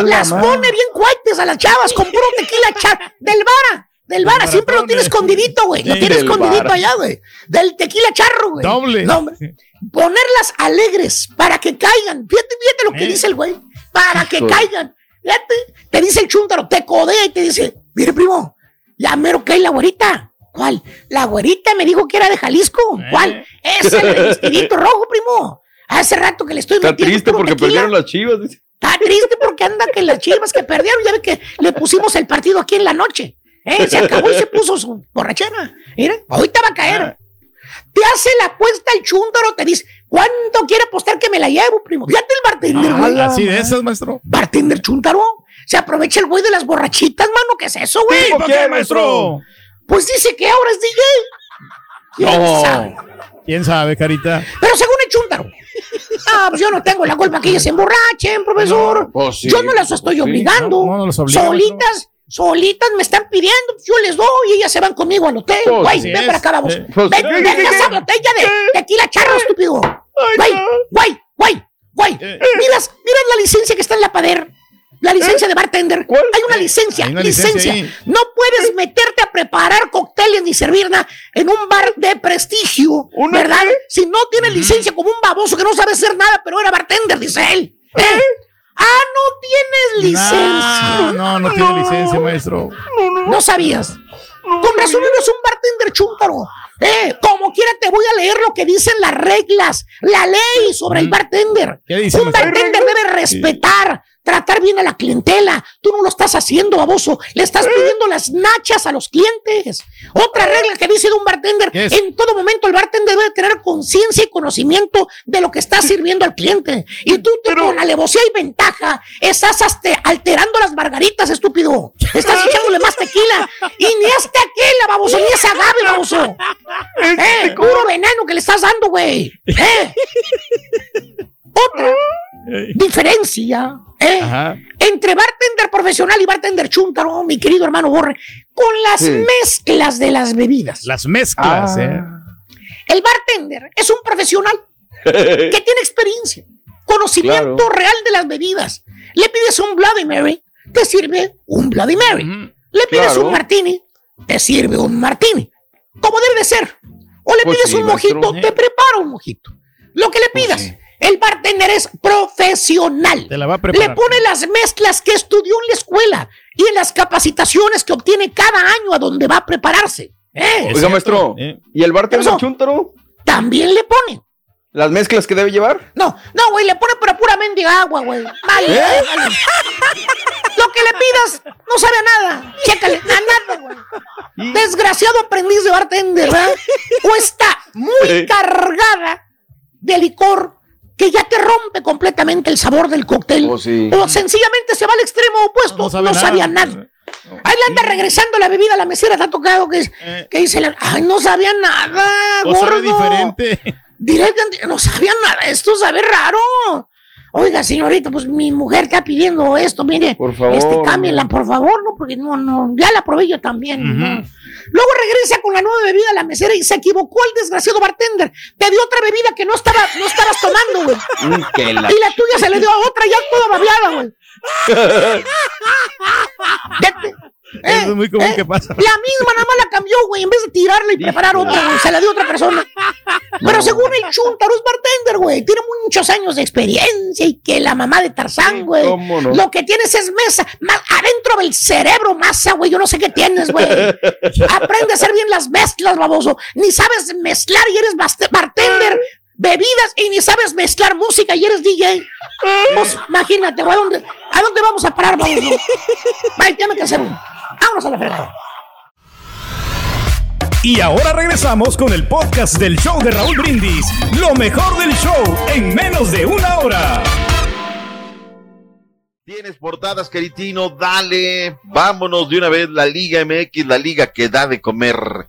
Las pone bien cuates a las chavas con puro tequila cha- del vara. Del vara, siempre lo tiene escondidito, güey. Lo tiene escondidito allá, güey. Del tequila charro, güey. Doble. No. Ponerlas alegres para que caigan. Fíjate, fíjate lo que Eh. dice el güey. Para que caigan. Fíjate. Te dice el chúntaro, te codea y te dice, mire, primo, ya mero cae la güerita. ¿Cuál? La güerita me dijo que era de Jalisco. ¿Cuál? Es el vestidito rojo, primo. Hace rato que le estoy Está metiendo triste puro porque tequila. perdieron las chivas. dice. Está triste porque anda que las chivas que perdieron, ya ve que le pusimos el partido aquí en la noche. Eh, se acabó y se puso su borrachera. Mira, ahorita va a caer. Te hace la apuesta el chúndaro, te dice, ¿cuánto quiere apostar que me la llevo, primo? Fíjate el bartender, güey. Así de esas, maestro. Bartender chúntaro. Se aprovecha el güey de las borrachitas, mano. ¿Qué es eso, güey? ¿Tipo qué, maestro? Pues dice que ahora es DJ. ¿Quién sabe? ¿Quién sabe, carita? Pero según el chúntaro. Ah, pues yo no tengo la culpa que ellas se emborrachen, profesor. pues sí, yo no las estoy sí, obligando. no, no las obliga, solitas, solitas me están pidiendo, yo les doy y ellas se van conmigo al hotel. Pues Güey, sí ven es. para acá, vamos. Eh, pues ven, sí. ven, esa botella de tequila charro, estúpido. Güey, güey, güey, güey. Eh. Miras, miras la licencia que está en la pader. La licencia de bartender. Hay una licencia, Hay una licencia. licencia. No puedes meterte a preparar cócteles ni servir nada en un bar de prestigio, ¿verdad? Si no tienes licencia como un baboso que no sabe hacer nada, pero era bartender, dice él. ¿Eh? Ah, no tienes licencia. No, no, no tiene licencia, maestro. No sabías. Con razón eres un bartender chúntaro. Eh, como quiera te voy a leer lo que dicen las reglas, la ley sobre el bartender. ¿Qué dice, un bartender debe respetar, tratar bien a la clientela. Tú no lo estás haciendo, baboso. Le estás pidiendo las nachas a los clientes. Otra regla que dice de un bartender, en todo momento el bartender debe tener conciencia y conocimiento de lo que está sirviendo al cliente. Y tú, tú con alevosía y ventaja, estás hasta alterando las margaritas, estúpido. Estás echándole más tequila. Y ni es tequila, baboso, ni es agave, baboso. Eh, puro veneno que le estás dando, güey. Eh. Otra diferencia eh, entre bartender profesional y bartender chúntaro, mi querido hermano Borre, con las Sí. mezclas de las bebidas. Las mezclas, Ah. ¿eh? El bartender es un profesional que tiene experiencia, conocimiento Claro. real de las bebidas. Le pides un Bloody Mary, te sirve un Bloody Mary. Le pides Claro. un martini, te sirve un martini. Como debe de ser. O le Pues pides sí, un mojito, te prepara un mojito. Lo que le pidas. El bartender es profesional. Te la va a Le preparar. pone las mezclas que estudió en la escuela y en las capacitaciones que obtiene cada año a donde va a prepararse. ¿Eh? Oiga, maestro, ¿y el bartender pasó? chúntaro? También le pone. ¿Las mezclas que debe llevar? No, no, güey, le pone pero pura mendiga agua, güey. Vale, ¿Eh? vale. Lo que le pidas no sabe a nada. Chécale, a nada, güey. Desgraciado aprendiz de bartender, ¿verdad? O está muy cargada de licor que ya te rompe completamente el sabor del cóctel. O sencillamente se va al extremo opuesto, no, sabía nada. Ahí le anda regresando la bebida a la mesera, te ha tocado que, es- que dice, la- ay, no sabía nada, O sabe gordo. diferente. Directamente, no sabía nada, esto sabe raro. Oiga, señorita, pues mi mujer está pidiendo esto, mire. Por favor, Este, cámbienla, por favor, ¿no? Porque no, no, ya la probé yo también. ¿no? Luego regresa con la nueva bebida a la mesera y se equivocó el desgraciado bartender. Te dio otra bebida que no estaba, no estabas tomando, güey. Mm, Y la tuya se le dio a otra ya toda babeada, güey. Eso es muy común eh, que pasa. La misma nada más la cambió, güey, en vez de tirarla y preparar otra, güey, se la dio a otra persona. Pero según el Chuntaro es bartender, güey, tiene muchos años de experiencia y que la mamá de Tarzán, güey. cómo no. Lo que tienes es mesa, adentro del cerebro, masa, güey, yo no sé qué tienes, güey. Aprende a hacer bien las mezclas, baboso. Ni sabes mezclar y eres bartender. Bebidas y ni sabes mezclar música y eres DJ. Pues imagínate, ¿a dónde, ¿a dónde vamos a parar, baboso? Vaya, tiene que hacer. Vámonos a la fregada. Y ahora regresamos con el podcast del show de Raúl Brindis. Lo mejor del show en menos de una hora. Tienes portadas, Caritino, dale. Vámonos de una vez, la Liga MX, la liga que da de comer.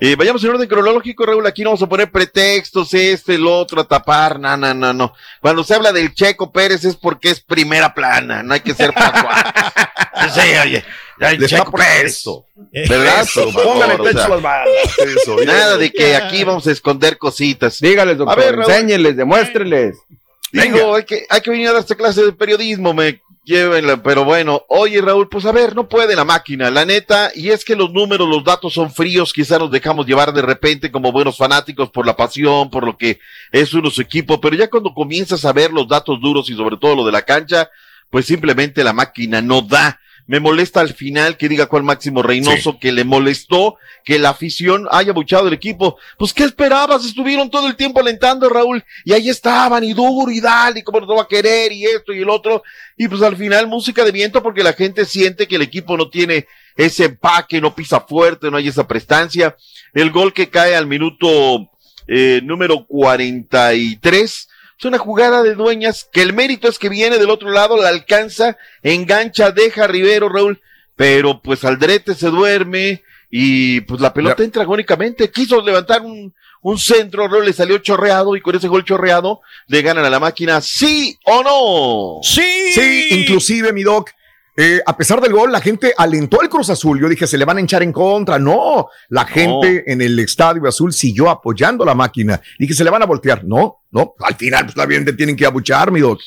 Eh, vayamos en orden cronológico, Raúl. Aquí no vamos a poner pretextos, este, el otro, a tapar. No, no, no, no. Cuando se habla del Checo Pérez es porque es primera plana. No hay que ser pascual. sí, oye. Ya El Le está. ¿Verdad? O pecho sea, a las balas. Eso, Nada de que aquí vamos a esconder cositas. Dígales, doctor, A ver, enséñeles, demuéstreles. Digo, hay que, hay que venir a dar esta clase de periodismo, me llévenla, pero bueno, oye Raúl, pues a ver, no puede la máquina, la neta, y es que los números, los datos son fríos, quizá nos dejamos llevar de repente como buenos fanáticos por la pasión, por lo que es uno su equipo, pero ya cuando comienzas a ver los datos duros y sobre todo lo de la cancha, pues simplemente la máquina no da. Me molesta al final que diga cuál Máximo Reynoso que le molestó que la afición haya buchado el equipo. Pues, ¿qué esperabas? Estuvieron todo el tiempo alentando, Raúl, y ahí estaban, y duro, y dale, y cómo no va a querer, y esto, y el otro. Y pues al final música de viento porque la gente siente que el equipo no tiene ese empaque, no pisa fuerte, no hay esa prestancia. El gol que cae al minuto eh, número 43 es una jugada de dueñas que el mérito es que viene del otro lado, la alcanza, engancha, deja a Rivero, Raúl, pero pues Aldrete se duerme y pues la pelota entra agónicamente. Quiso levantar un, un centro, Raúl le salió chorreado y con ese gol chorreado le ganan a la máquina, ¿sí o no? Sí. Sí, inclusive, mi doc. Eh, a pesar del gol, la gente alentó al Cruz Azul. Yo dije, se le van a hinchar en contra. No, la gente en el estadio azul siguió apoyando la máquina. Dije, se le van a voltear. No, no. Al final, pues la gente tienen que abuchar, mi doc.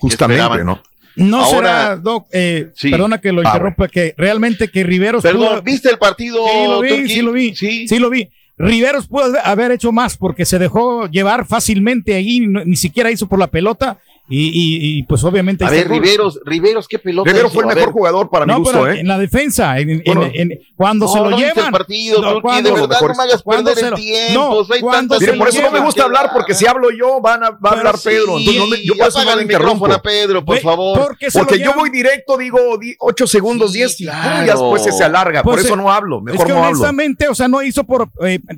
Justamente, esperaban? ¿no? No Ahora- será, Doc, eh, Sí. perdona que lo interrumpa, que realmente que Riveros Perdón, pudo- ¿viste el partido? Sí, lo vi, sí lo vi, sí. lo vi. Riveros pudo haber hecho más porque se dejó llevar fácilmente ahí, ni siquiera hizo por la pelota y, y- y, pues obviamente... A ahí ver. Riveros, Riveros, qué pelota. Rivero hizo? fue el A mejor jugador para no, mi gusto, pero ¿eh? en la defensa, en- en- Bueno. en- cuando No, se lo no llevan. el partido, No, cuando- de verdad no me hagas perder se el tiempo. no, hay cuando tantas se Mire, lo por eso no me gusta hablar, porque si hablo yo, van a, va a Pero hablar sí, Pedro. Entonces, yo por eso no le interrumpo. a Pedro, por favor. porque Porque yo voy directo, digo, di- ocho segundos, Sí, diez, y claro. después se alarga. por Pues, eso eh, no hablo, Es mejor que no hablo. honestamente, o sea, no hizo por,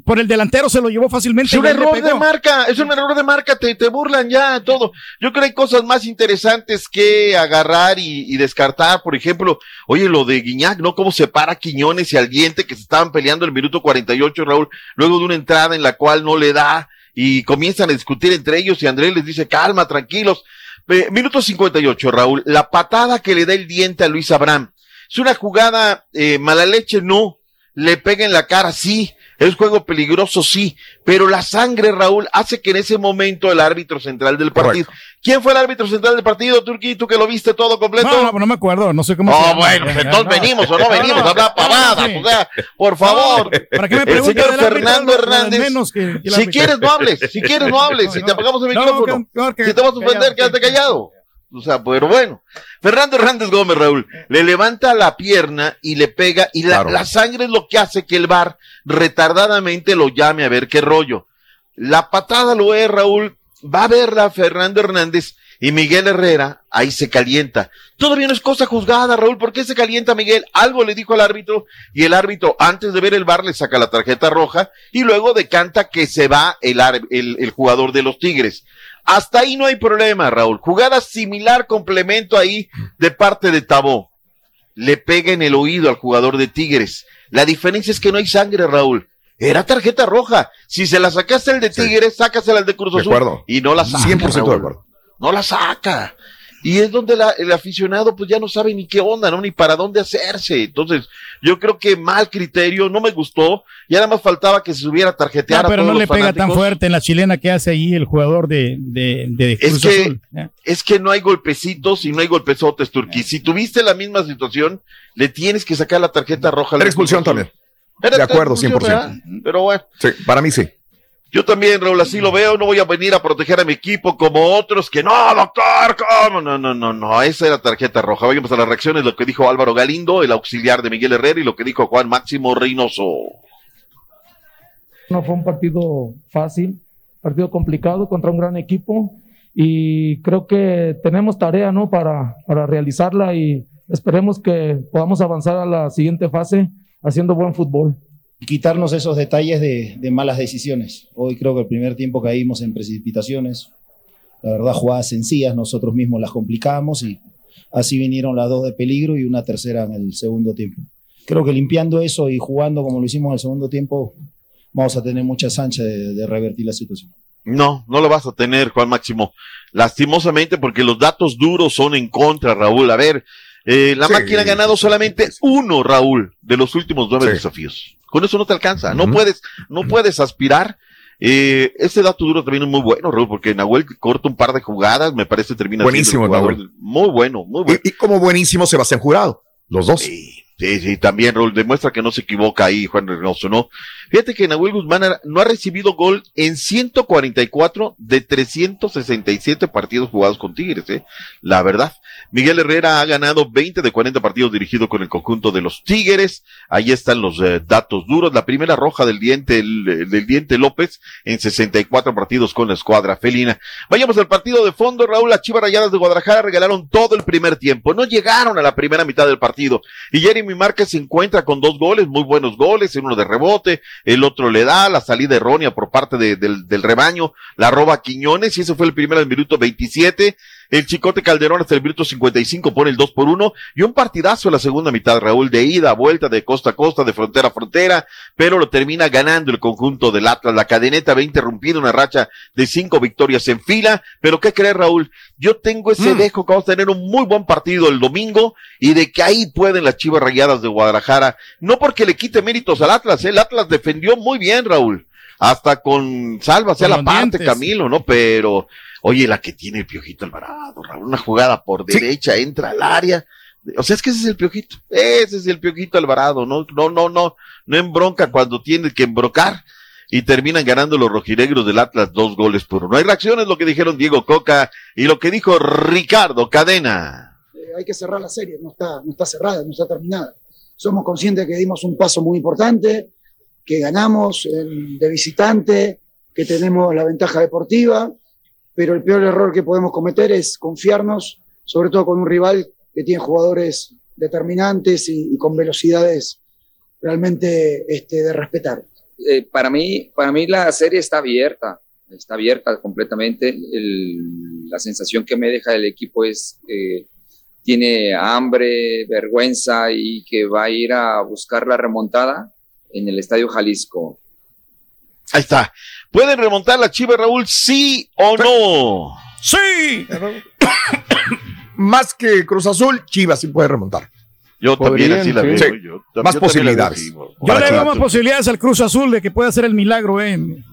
por el delantero, se lo llevó fácilmente. Es un error de marca, es un error de marca, te, burlan ya todo. Yo creo que cosas más interesantes que agarrar y, descartar. Por ejemplo, oye, lo de Guiñac, ¿no? Cómo separa Quiñones y al diente que se estaban peleando el minuto 48, Raúl, luego de una entrada en la cual no le da y comienzan a discutir entre ellos y Andrés les dice, calma, tranquilos. Eh, minuto 58, Raúl, la patada que le da el diente a Luis Abraham. Es una jugada eh, mala leche, no. Le pega en la cara, sí. Es juego peligroso, sí. Pero la sangre, Raúl, hace que en ese momento el árbitro central del partido. ¿Quién fue el árbitro central del partido, Turquí? ¿Tú que lo viste todo completo? No, no, no me acuerdo, no sé cómo se Oh, llama. bueno, pues ya, entonces no. venimos o no venimos a hablar pavadas, sí. o sea, por favor. ¿Para qué me el señor? Fernando Hernández. menos que- que si quieres no hables, si quieres no hables, No, si no. te apagamos el No, micrófono. no, si te vas a ofender, quédate callado. O sea, pero bueno. Fernando Hernández Gómez, Raúl, le levanta la pierna y le pega, y la, Claro. la sangre es lo que hace que el VAR retardadamente lo llame a ver qué rollo. La patada lo es, Raúl, va a verla Fernando Hernández y Miguel Herrera, ahí se calienta. Todavía no es cosa juzgada, Raúl, ¿por qué se calienta Miguel? Algo le dijo al árbitro y el árbitro, antes de ver el bar, le saca la tarjeta roja y luego decanta que se va el, ar- el, el jugador de los Tigres. Hasta ahí no hay problema, Raúl. Jugada similar, complemento ahí de parte de Tabó. Le pega en el oído al jugador de Tigres. La diferencia es que no hay sangre, Raúl. Era tarjeta roja. Si se la sacaste el de Tigres, sácasela al de Cruz De Azul. acuerdo. Y no la saca. 100% de Raúl. acuerdo. No la saca. Y es donde la- el aficionado pues ya no sabe ni qué onda, ¿no? Ni para dónde hacerse. Entonces, yo creo que mal criterio, no me gustó. Y nada más faltaba que se subiera a tarjetear No, a pero todos no le los pega tan fuerte en la chilena que hace ahí el jugador de, de, de Es que, Azul. ¿eh? es que no hay golpecitos y no hay golpezotes, Turquí. Si tuviste la misma situación, le tienes que sacar la tarjeta roja. al Era expulsión también. Era De acuerdo, expulsión, 100%. ¿verdad? Pero bueno. Sí, para mí sí. Yo también, Raúl, así lo veo. No voy a venir a proteger a mi equipo como otros que no, doctor, ¿cómo? No, no, no, no. Esa era tarjeta roja. Vayamos a las reacciones. Lo que dijo Álvaro Galindo, el auxiliar de Miguel Herrera, y lo que dijo Juan Máximo Reynoso. No fue un partido fácil, partido complicado contra un gran equipo y creo que tenemos tarea ¿no? para, para realizarla y esperemos que podamos avanzar a la siguiente fase haciendo buen fútbol. Quitarnos esos detalles de, malas decisiones. Hoy creo que el primer tiempo caímos en precipitaciones, la verdad jugadas sencillas, nosotros mismos las complicamos y así vinieron las dos de peligro y una tercera en el segundo tiempo. Creo que limpiando eso y jugando como lo hicimos en el segundo tiempo, vamos a tener mucha ancha de, de revertir la situación. No, no lo vas a tener, Juan Máximo. Lastimosamente, porque los datos duros son en contra, Raúl. A ver, eh, la Sí. máquina ha ganado solamente uno, Raúl, de los últimos nueve desafíos. Con eso no te alcanza. No puedes, no puedes aspirar. Eh, ese dato duro también es muy bueno, Raúl, porque Nahuel corta un par de jugadas, me parece termina Buenísimo, Nahuel. Muy bueno, muy bueno. Y, y como buenísimo Sebastián Jurado, los dos. Sí, sí, también, Raúl, demuestra que no se equivoca ahí Juan Reynoso, ¿no? Fíjate que Nahuel Guzmán no ha recibido gol en 144 de 367 partidos jugados con Tigres, ¿eh? La verdad. Miguel Herrera ha ganado 20 de 40 partidos dirigidos con el conjunto de los Tigres. Ahí están los eh, datos duros. La primera roja del diente, el- del diente López en 64 partidos con la escuadra felina. Vayamos al partido de fondo, Raúl. Las Chivas Rayadas de Guadalajara regalaron todo el primer tiempo. No llegaron a la primera mitad del partido. Y Jeremy Márquez se encuentra con dos goles, muy buenos goles, uno de rebote, el otro le da la salida errónea por parte de- del, del rebaño, la roba Quiñones, y ese fue el primero del minuto 27. El Chicote Calderón hasta el minuto 55 pone el 2 por 1 y un partidazo en la segunda mitad, Raúl, de ida, vuelta, de costa a costa, de frontera a frontera, pero lo termina ganando el conjunto del Atlas. La cadeneta había interrumpido una racha de cinco victorias en fila, pero ¿qué crees, Raúl? Yo tengo ese dejo que vamos a tener un muy buen partido el domingo y de que ahí pueden las chivas rayadas de Guadalajara, no porque le quite méritos al Atlas, ¿eh? el Atlas defendió muy bien, Raúl, hasta con salva sea la parte, dientes. Camilo, ¿no? Pero, oye, la que tiene el Piojito Alvarado, Raúl, una jugada por derecha, entra al área. O sea, es que ese es el Piojito, ese es el Piojito Alvarado, no, no, no, no, no embronca cuando tiene que embrocar y terminan ganando los rojinegros del Atlas dos goles por uno. Hay reacciones, lo que dijeron Diego Coca y lo que dijo Ricardo Cadena. Eh, hay que cerrar la serie, no está, no está cerrada, no está terminada. Somos conscientes que dimos un paso muy importante, que ganamos de visitante, que tenemos la ventaja deportiva, pero el peor error que podemos cometer es confiarnos, sobre todo con un rival que tiene jugadores determinantes y, con velocidades realmente este, de respetar. eh, para mí, para mí la serie está abierta, está abierta completamente. La sensación que me deja el equipo es que tiene hambre, vergüenza y que va a ir a buscar la remontada en el Estadio Jalisco. Ahí está. ¿Pueden remontar la Chivas, Raúl? ¿Sí o no? ¡Sí! Más que Cruz Azul, Chivas sí puede remontar. Yo también así la veo. Sí. yo- Más yo veo posibilidades. Yo le veo más posibilidades al Cruz Azul de que pueda hacer el milagro, ¿eh? En-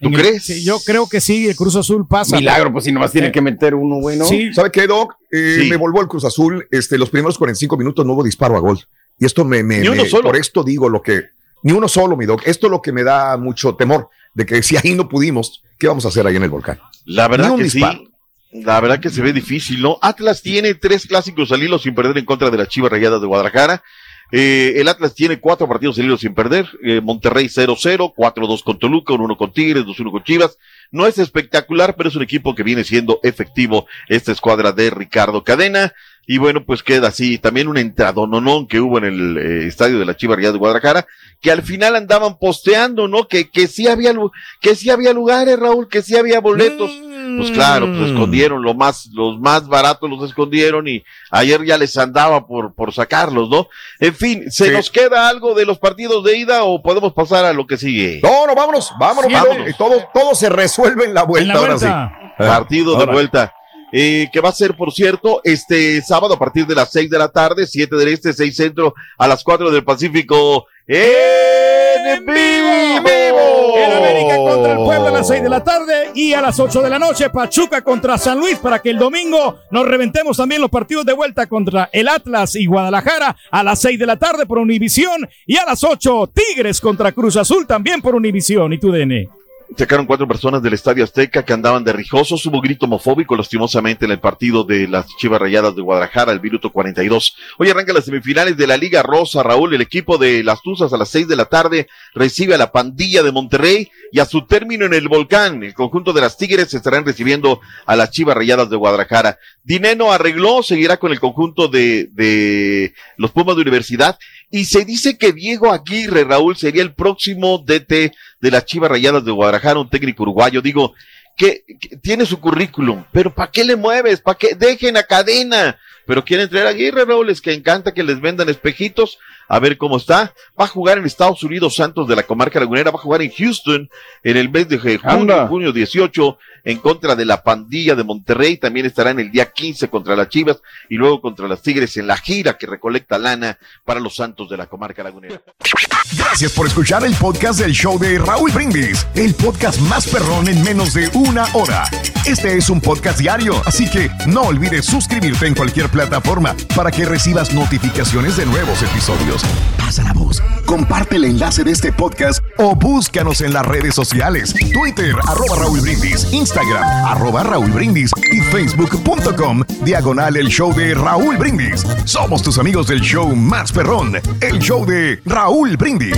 ¿Tú en el- crees? sí, yo creo que sí, el Cruz Azul pasa. Milagro, pues si nomás tiene que meter uno bueno. Sí. ¿Sabe qué, Doc? Eh, Sí. Me volvó el Cruz Azul. Este, los primeros 45 minutos no hubo disparo a gol. Y esto me, me- Ni uno me- solo. por esto digo lo que, ni uno solo, mi Doc. Esto es lo que me da mucho temor de que si ahí no pudimos, ¿qué vamos a hacer ahí en el volcán? La verdad que disparo. sí. La verdad que se ve difícil, ¿no? Atlas tiene tres clásicos al hilo sin perder en contra de las Chivas Rayadas de Guadalajara. Eh, el Atlas tiene cuatro partidos al hilo sin perder. Eh, Monterrey 0-0, 4-2 con Toluca, 1-1 con Tigres, 2-1 con Chivas. No es espectacular, pero es un equipo que viene siendo efectivo esta escuadra de Ricardo Cadena. Y bueno, pues queda así. También un entradononón que hubo en el eh, estadio de la Chivas Rayadas de Guadalajara, que al final andaban posteando, ¿no? Que, que sí había, lu- que sí había lugares, Raúl, que sí había boletos. Pues claro, pues escondieron lo más, los más baratos los escondieron y ayer ya les andaba por, por sacarlos, ¿no? En fin, ¿se Sí. nos queda algo de los partidos de ida o podemos pasar a lo que sigue? No, no, vámonos, vámonos, Siete. vámonos. Y todo, todo se resuelve en la vuelta, En la ahora sí. vuelta. Partido de vuelta. Eh, que va a ser, por cierto, este sábado a partir de las 6 de la tarde, 7 del este, 6 centro, a las 4 del Pacífico, en vivo. El América contra el Puebla a las 6 de la tarde y a las 8 de la noche Pachuca contra San Luis para que el domingo nos reventemos también los partidos de vuelta contra el Atlas y Guadalajara a las 6 de la tarde por Univisión y a las 8 Tigres contra Cruz Azul también por Univisión y tu DN. Sacaron cuatro personas del Estadio Azteca que andaban de rijosos. Hubo grito homofóbico, lastimosamente, en el partido de las Chivas Rayadas de Guadalajara, el minuto 42. Hoy arranca las semifinales de la Liga Rosa, Raúl. El equipo de las Tuzas a las seis de la tarde recibe a la pandilla de Monterrey y a su término en el Volcán, el conjunto de las Tigres estarán recibiendo a las Chivas Rayadas de Guadalajara. Dineno arregló, seguirá con el conjunto de, de los Pumas de Universidad y se dice que Diego Aguirre, Raúl, sería el próximo DT de las Chivas Rayadas de Guadalajara, un técnico uruguayo. Digo, que, que tiene su currículum, pero ¿para qué le mueves? ¿Para qué? Dejen a cadena. Pero quieren traer a Aguirre, Raúl, es que encanta que les vendan espejitos, a ver cómo está. Va a jugar en Estados Unidos Santos de la comarca lagunera, va a jugar en Houston en el mes de junio, junio 18 en contra de la pandilla de Monterrey. También estará en el día 15 contra las Chivas y luego contra las Tigres en la gira que recolecta lana para los Santos de la comarca lagunera. Gracias por escuchar el podcast del show de Raúl Brindis, el podcast más perrón en menos de una hora. Este es un podcast diario, así que no olvides suscribirte en cualquier plataforma para que recibas notificaciones de nuevos episodios. Pasa la voz, comparte el enlace de este podcast o búscanos en las redes sociales. Twitter, arroba Raúl Brindis, Instagram, arroba Raúl Brindis y facebook.com, diagonal el show de Raúl Brindis. Somos tus amigos del show más perrón, el show de Raúl Brindis.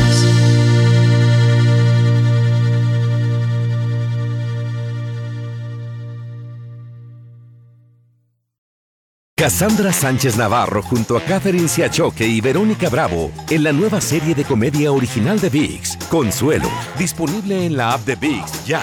Cassandra Sánchez Navarro junto a Catherine Siachoque y Verónica Bravo en la nueva serie de comedia original de VIX, Consuelo, disponible en la app de VIX ya.